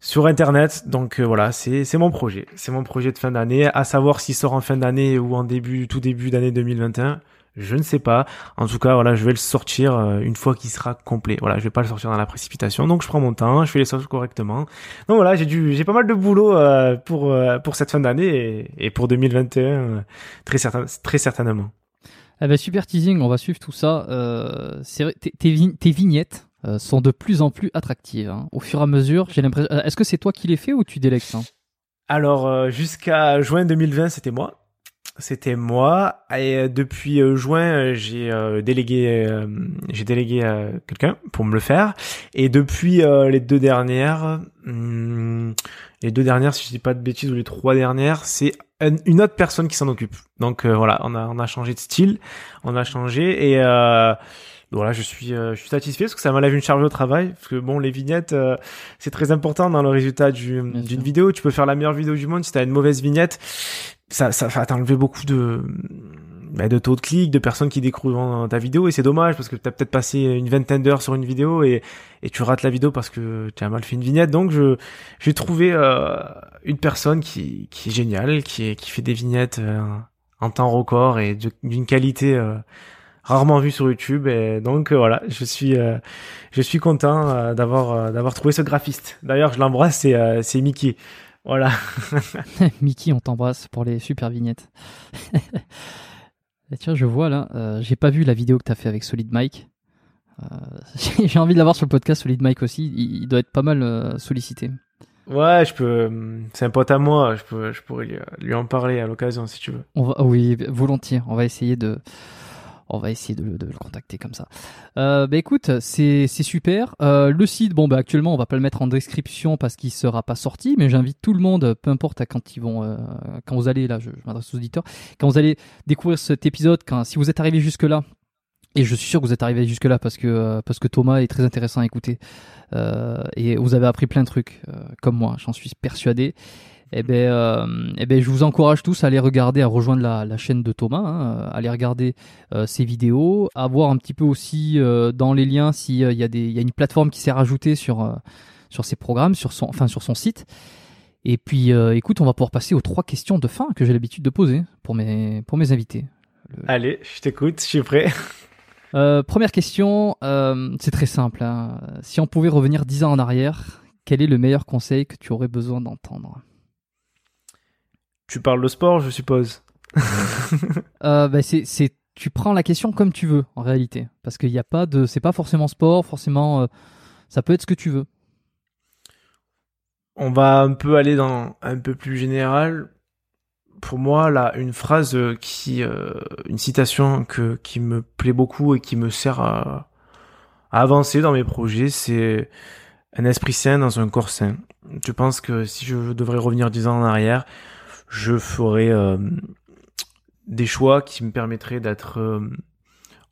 sur internet. Donc voilà, c'est c'est mon projet, c'est mon projet de fin d'année. À savoir s'il sort en fin d'année ou en début tout début d'année 2021. Je ne sais pas. En tout cas, voilà, je vais le sortir une fois qu'il sera complet. Voilà, je vais pas le sortir dans la précipitation. Donc je prends mon temps, je fais les choses correctement. Donc voilà, j'ai du, j'ai pas mal de boulot pour pour cette fin d'année et, et pour 2021 très certain, très certainement. Eh ben, super teasing, on va suivre tout ça. Euh, tes, tes vi- tes vignettes euh, sont de plus en plus attractives. hein. Au fur et à mesure, j'ai l'impression. euh, Est-ce que c'est toi qui les fais ou tu délègues ça Alors, euh, jusqu'à juin 2020, c'était moi. C'était moi. Et depuis juin, j'ai délégué, j'ai délégué quelqu'un pour me le faire. Et depuis les deux dernières, hum, les deux dernières, si je dis pas de bêtises, ou les trois dernières, c'est un- une autre personne qui s'en occupe. Donc euh, voilà, on a, on a changé de style, on a changé et euh, voilà, je suis, euh, je suis satisfait parce que ça m'enlève une charge au travail. Parce que bon, les vignettes, euh, c'est très important dans le résultat d'une vidéo. Tu peux faire la meilleure vidéo du monde si t'as une mauvaise vignette, ça, ça va t'enlever beaucoup de, bah, de taux de clics, de personnes qui découvrent ta vidéo et c'est dommage parce que t'as peut-être passé une vingtaine d'heures sur une vidéo et, et tu rates la vidéo parce que tu as mal fait une vignette. Donc je, j'ai trouvé euh, une personne qui, qui est géniale, qui, qui fait des vignettes euh, en temps record et d'une qualité euh, rarement vue sur YouTube. Et donc euh, voilà, je suis, euh, je suis content euh, d'avoir, d'avoir trouvé ce graphiste. D'ailleurs, je l'embrasse, c'est, c'est Mickey. Voilà. Mickey, on t'embrasse pour les super vignettes. Et tiens, je vois là, euh, j'ai pas vu la vidéo que t'as fait avec Solid Mike. Euh, j'ai envie de l'avoir sur le podcast Solid Mike aussi. Il, il doit être pas mal euh, sollicité. Ouais, je peux. C'est un pote à moi. Je peux, je pourrais lui, lui en parler à l'occasion si tu veux. On va, oui, volontiers. On va essayer de, on va essayer de, le- contacter comme ça. Euh, bah écoute, c'est super. Euh, le site, bon bah actuellement, on va pas le mettre en description parce qu'il sera pas sorti, mais j'invite tout le monde, peu importe à quand ils vont, euh, quand vous allez là, je, m'adresse aux auditeurs, quand vous allez découvrir cet épisode, quand si vous êtes arrivé jusque là. Et je suis sûr que vous êtes arrivé jusque là parce que euh, parce que Thomas est très intéressant à écouter et vous avez appris plein de trucs comme moi, j'en suis persuadé. Eh ben, euh, eh ben, je vous encourage tous à aller regarder, à rejoindre la, la chaîne de Thomas, hein, à aller regarder euh, ses vidéos, à voir un petit peu aussi euh, dans les liens s'il y a des, y a une plateforme qui s'est rajoutée sur euh, sur ses programmes, sur son, enfin sur son site. Et puis, euh, écoute, on va pouvoir passer aux trois questions de fin que j'ai l'habitude de poser pour mes pour mes invités. Allez, je t'écoute. Je suis prêt. Euh, première question, euh, c'est très simple. hein. Si on pouvait revenir dix ans en arrière, quel est le meilleur conseil que tu aurais besoin d'entendre? Tu parles de sport, je suppose. Euh, bah, c'est, c'est, tu prends la question comme tu veux en réalité, parce qu'il n'y a pas de, c'est pas forcément sport, forcément, euh, ça peut être ce que tu veux. On va un peu aller dans un peu plus général. Pour moi, là, une phrase qui, euh, une citation que qui me plaît beaucoup et qui me sert à, à avancer dans mes projets, c'est un esprit sain dans un corps sain. Je pense que si je devrais revenir dix ans en arrière, je ferais euh, des choix qui me permettraient d'être euh,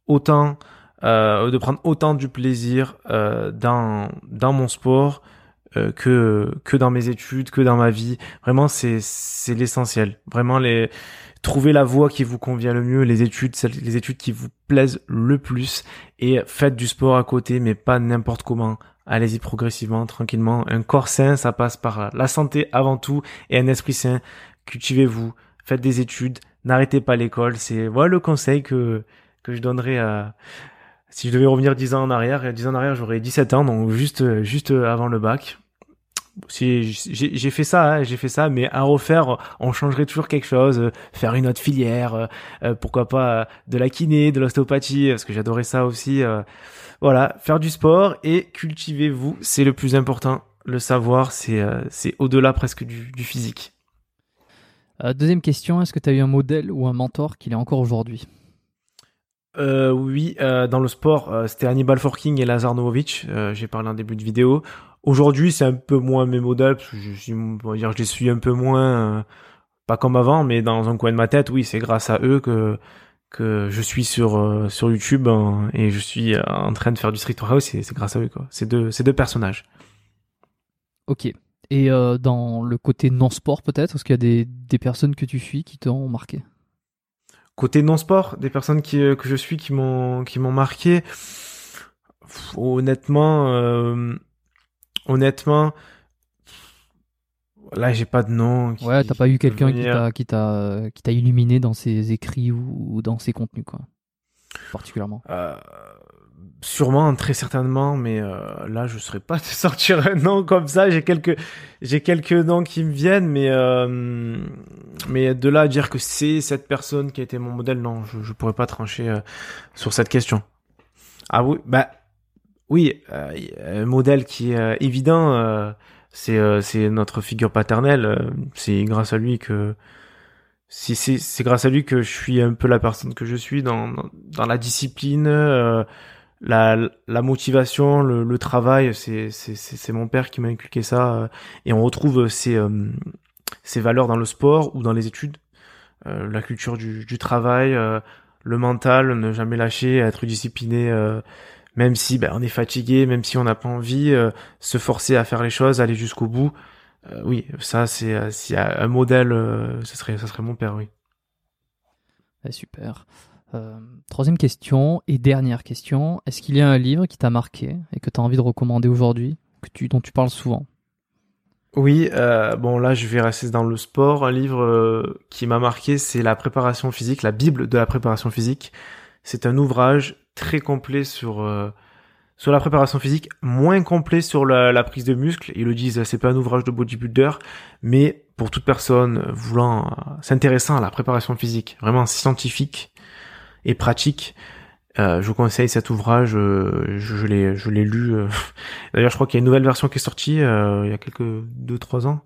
autant, euh, de prendre autant du plaisir euh, dans dans mon sport que que dans mes études, que dans ma vie. Vraiment, c'est c'est l'essentiel. Vraiment, les trouver la voie qui vous convient le mieux, les études, les études qui vous plaisent le plus, et faites du sport à côté, mais pas n'importe comment. Allez-y progressivement, tranquillement. Un corps sain, ça passe par la santé avant tout, et un esprit sain. Cultivez-vous, faites des études, n'arrêtez pas l'école. C'est voilà le conseil que que je donnerais à si je devais revenir 10 ans en arrière, et 10 ans en arrière, j'aurais 17 ans, donc juste juste avant le bac. J'ai fait ça, hein, j'ai fait ça, mais à refaire, on changerait toujours quelque chose, faire une autre filière, euh, euh, pourquoi pas de la kiné, de l'ostéopathie, parce que j'adorais ça aussi. euh. voilà, faire du sport et cultivez-vous, c'est le plus important. Le savoir, c'est au-delà presque du physique. Euh, deuxième question, est-ce que tu as eu un modèle ou un mentor qu'il est encore aujourd'hui Euh, oui, euh, dans le sport, euh, c'était Hannibal Forking et Lazar Novovic. J'ai parlé en début de vidéo. Aujourd'hui, c'est un peu moins mes modèles, parce que je, suis- dire, je les suis un peu moins, pas comme avant, mais dans un coin de ma tête, oui, c'est grâce à eux que que je suis sur sur YouTube hein, et je suis en train de faire du street workout. C'est c'est grâce à eux, quoi. Ces deux ces deux personnages. Ok. Et euh, dans le côté non-sport peut-être, est-ce qu'il y a des, des personnes que tu suis qui t'ont marqué? Côté non sport, des personnes qui euh, que je suis qui m'ont qui m'ont marqué. Pff, Honnêtement, euh, honnêtement, là j'ai pas de nom. qui- Ouais, t'as pas eu quelqu'un qui t'a qui t'a qui t'a illuminé dans ses écrits ou, ou dans ses contenus quoi, particulièrement. Euh, Sûrement, très certainement, mais euh, là, je ne pas te sortir un nom comme ça. J'ai quelques, j'ai quelques noms qui me viennent, mais euh, mais de là à dire que c'est cette personne qui a été mon modèle, non, je, ne pourrais pas trancher euh, sur cette question. Ah oui, bah oui, un modèle qui est évident, c'est c'est notre figure paternelle. c'est grâce à lui que c'est c'est grâce à lui que je suis un peu la personne que je suis dans dans, dans la discipline la, la motivation, le, le travail, c'est, mon père qui m'a inculqué ça. Euh, et on retrouve ces, euh, ces valeurs dans le sport ou dans les études. Euh, la culture du, du travail, le mental, ne jamais lâcher, être discipliné, même si ben, on est fatigué, même si on n'a pas envie, se forcer à faire les choses, aller jusqu'au bout. oui, ça c'est un modèle, ce serait ça serait mon père, oui. super. Euh, troisième question et dernière question. Est-ce qu'il y a un livre qui t'a marqué et que tu as envie de recommander aujourd'hui, dont tu parles souvent? Oui, euh, bon là je vais rester dans le sport. Un livre euh, qui m'a marqué, c'est La préparation physique, la Bible de la préparation physique. C'est un ouvrage très complet sur sur la préparation physique, moins complet sur la, la prise de muscle. Ils le disent, c'est pas un ouvrage de bodybuilder, mais pour toute personne voulant s'intéressant à la préparation physique, vraiment scientifique, et pratique. Euh, je vous conseille cet ouvrage, euh, je, l'ai, je l'ai lu. Euh. D'ailleurs, je crois qu'il y a une nouvelle version qui est sortie il y a quelques deux, trois ans,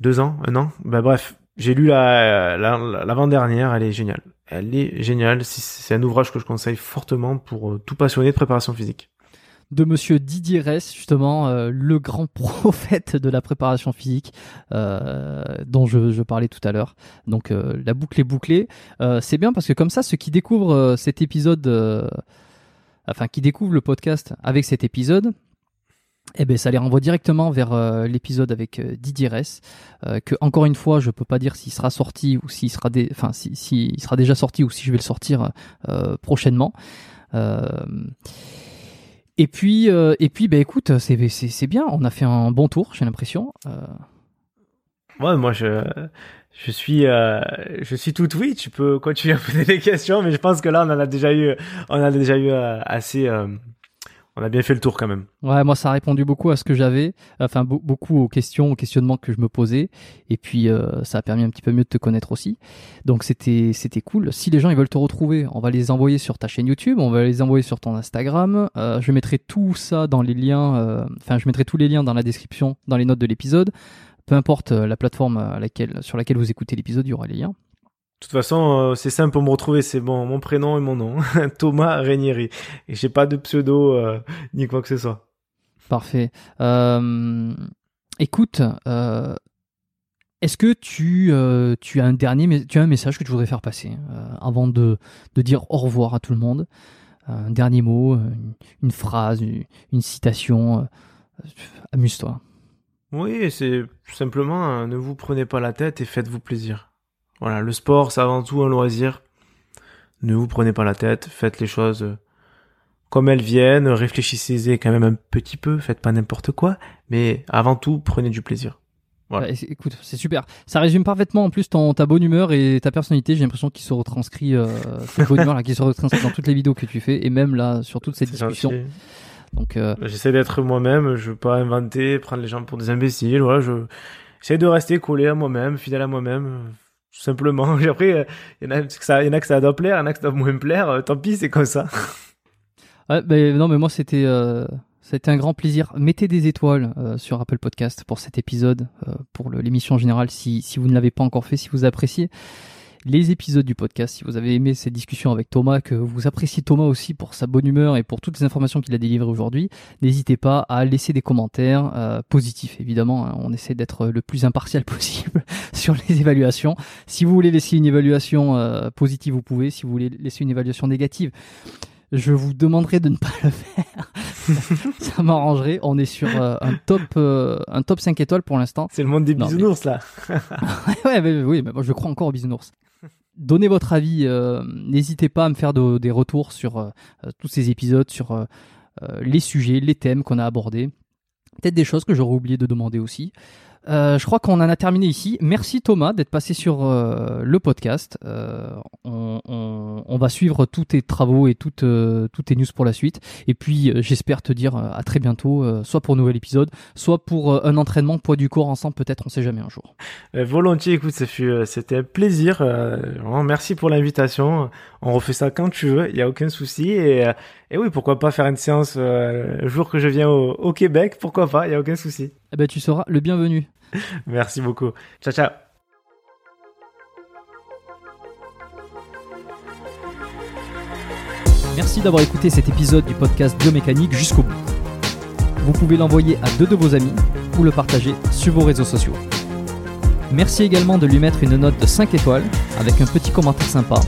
deux ans, un an. Bah bref, j'ai lu la, l'avant-dernière, elle est géniale. Elle est géniale. C'est un ouvrage que je conseille fortement pour tout passionné de préparation physique de monsieur Didier Ress, justement, euh, le grand prophète de la préparation physique euh, dont je, parlais tout à l'heure. Donc euh, la boucle est bouclée. c'est bien parce que comme ça, ceux qui découvrent cet épisode, enfin qui découvrent le podcast avec cet épisode, eh ben, ça les renvoie directement vers l'épisode avec Didier Ress, que encore une fois, je peux pas dire s'il sera sorti ou s'il sera, enfin, si, sera déjà sorti ou si je vais le sortir prochainement. Et puis, euh, et puis, bah écoute, c'est, bien. On a fait un bon tour, j'ai l'impression. Euh... Moi je, je suis, euh, je suis tout oui. Tu peux continuer à poser des questions, mais je pense que là, on en a déjà eu, on a déjà eu euh, assez on a bien fait le tour quand même. Ouais, moi ça a répondu beaucoup à ce que j'avais, enfin beaucoup aux questions, aux questionnements que je me posais, et puis euh, ça a permis un petit peu mieux de te connaître aussi. Donc c'était c'était cool. Si les gens ils veulent te retrouver, on va les envoyer sur ta chaîne YouTube, on va les envoyer sur ton Instagram. Euh, je mettrai tout ça dans les liens, euh, enfin je mettrai tous les liens dans la description, dans les notes de l'épisode. Peu importe la plateforme sur laquelle vous écoutez l'épisode, il y aura les liens. De toute façon, euh, c'est simple pour me retrouver, c'est bon, mon prénom et mon nom, Thomas Régnieri. Et j'ai pas de pseudo euh, ni quoi que ce soit. Parfait. Euh, écoute, est-ce que tu, tu as un dernier, tu as un message que tu voudrais faire passer avant de, de dire au revoir à tout le monde? Un dernier mot, une, phrase, une, citation. Amuse-toi. Oui, c'est simplement ne vous prenez pas la tête et faites-vous plaisir. Voilà, le sport, c'est avant tout un loisir. Ne vous prenez pas la tête, faites les choses euh, comme elles viennent, réfléchissez quand même un petit peu, faites pas n'importe quoi, mais avant tout, prenez du plaisir. Voilà. écoute, c'est super. Ça résume parfaitement en plus ton, ta bonne humeur et ta personnalité. J'ai l'impression qu'il se retranscrit, euh, cette bonne humeur là, qui se retranscrit dans toutes les vidéos que tu fais et même là sur toute cette discussion. Donc, euh... j'essaie d'être moi-même. Je veux pas inventer, prendre les gens pour des imbéciles. Voilà, je j'essaie de rester collé à moi-même, fidèle à moi-même tout simplement. Après, il y en a que ça, a doit plaire, il y en a que ça doit moins plaire. Euh, tant pis, c'est comme ça. Ouais, ben non, mais moi c'était, euh, c'était un grand plaisir. Mettez des étoiles euh, sur Apple Podcast pour cet épisode, euh, pour l'émission générale, si si vous ne l'avez pas encore fait, si vous appréciez les épisodes du podcast. Si vous avez aimé cette discussion avec Thomas, que vous appréciez Thomas aussi pour sa bonne humeur et pour toutes les informations qu'il a délivrées aujourd'hui, n'hésitez pas à laisser des commentaires euh, positifs. Évidemment, hein. on essaie d'être le plus impartial possible sur les évaluations. Si vous voulez laisser une évaluation euh, positive, vous pouvez. Si vous voulez laisser une évaluation négative, je vous demanderai de ne pas le faire. ça m'arrangerait. On est sur euh, un top un top 5 étoiles pour l'instant. C'est le monde des bisounours là. ouais, oui, mais moi, je crois encore aux bisounours donnez votre avis. Euh, n'hésitez pas à me faire des retours sur euh, euh, tous ces épisodes, sur les sujets, les thèmes qu'on a abordés. Peut-être des choses que j'aurais oublié de demander aussi. Euh, je crois qu'on en a terminé ici. Merci Thomas d'être passé sur euh, le podcast. Euh, on, on- on va suivre tous tes travaux et toutes, euh, toutes tes news pour la suite. Et puis euh, j'espère te dire à très bientôt, soit pour un nouvel épisode, soit pour un entraînement poids du corps ensemble, peut-être, on sait jamais un jour. Volontiers, écoute, c'était un plaisir. vraiment, merci pour l'invitation. On refait ça quand tu veux, il y a aucun souci. Et, et oui, pourquoi pas faire une séance le jour que je viens au, au Québec, pourquoi pas, il y a aucun souci. Eh ben, tu seras le bienvenu. Merci beaucoup. Ciao, ciao. Merci d'avoir écouté cet épisode du podcast Biomécanique jusqu'au bout. Vous pouvez l'envoyer à deux de vos amis ou le partager sur vos réseaux sociaux. Merci également de lui mettre une note de 5 étoiles avec un petit commentaire sympa.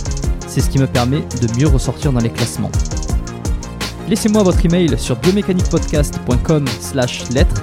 C'est ce qui me permet de mieux ressortir dans les classements. Laissez-moi votre email sur biomécaniquepodcast.com slash lettres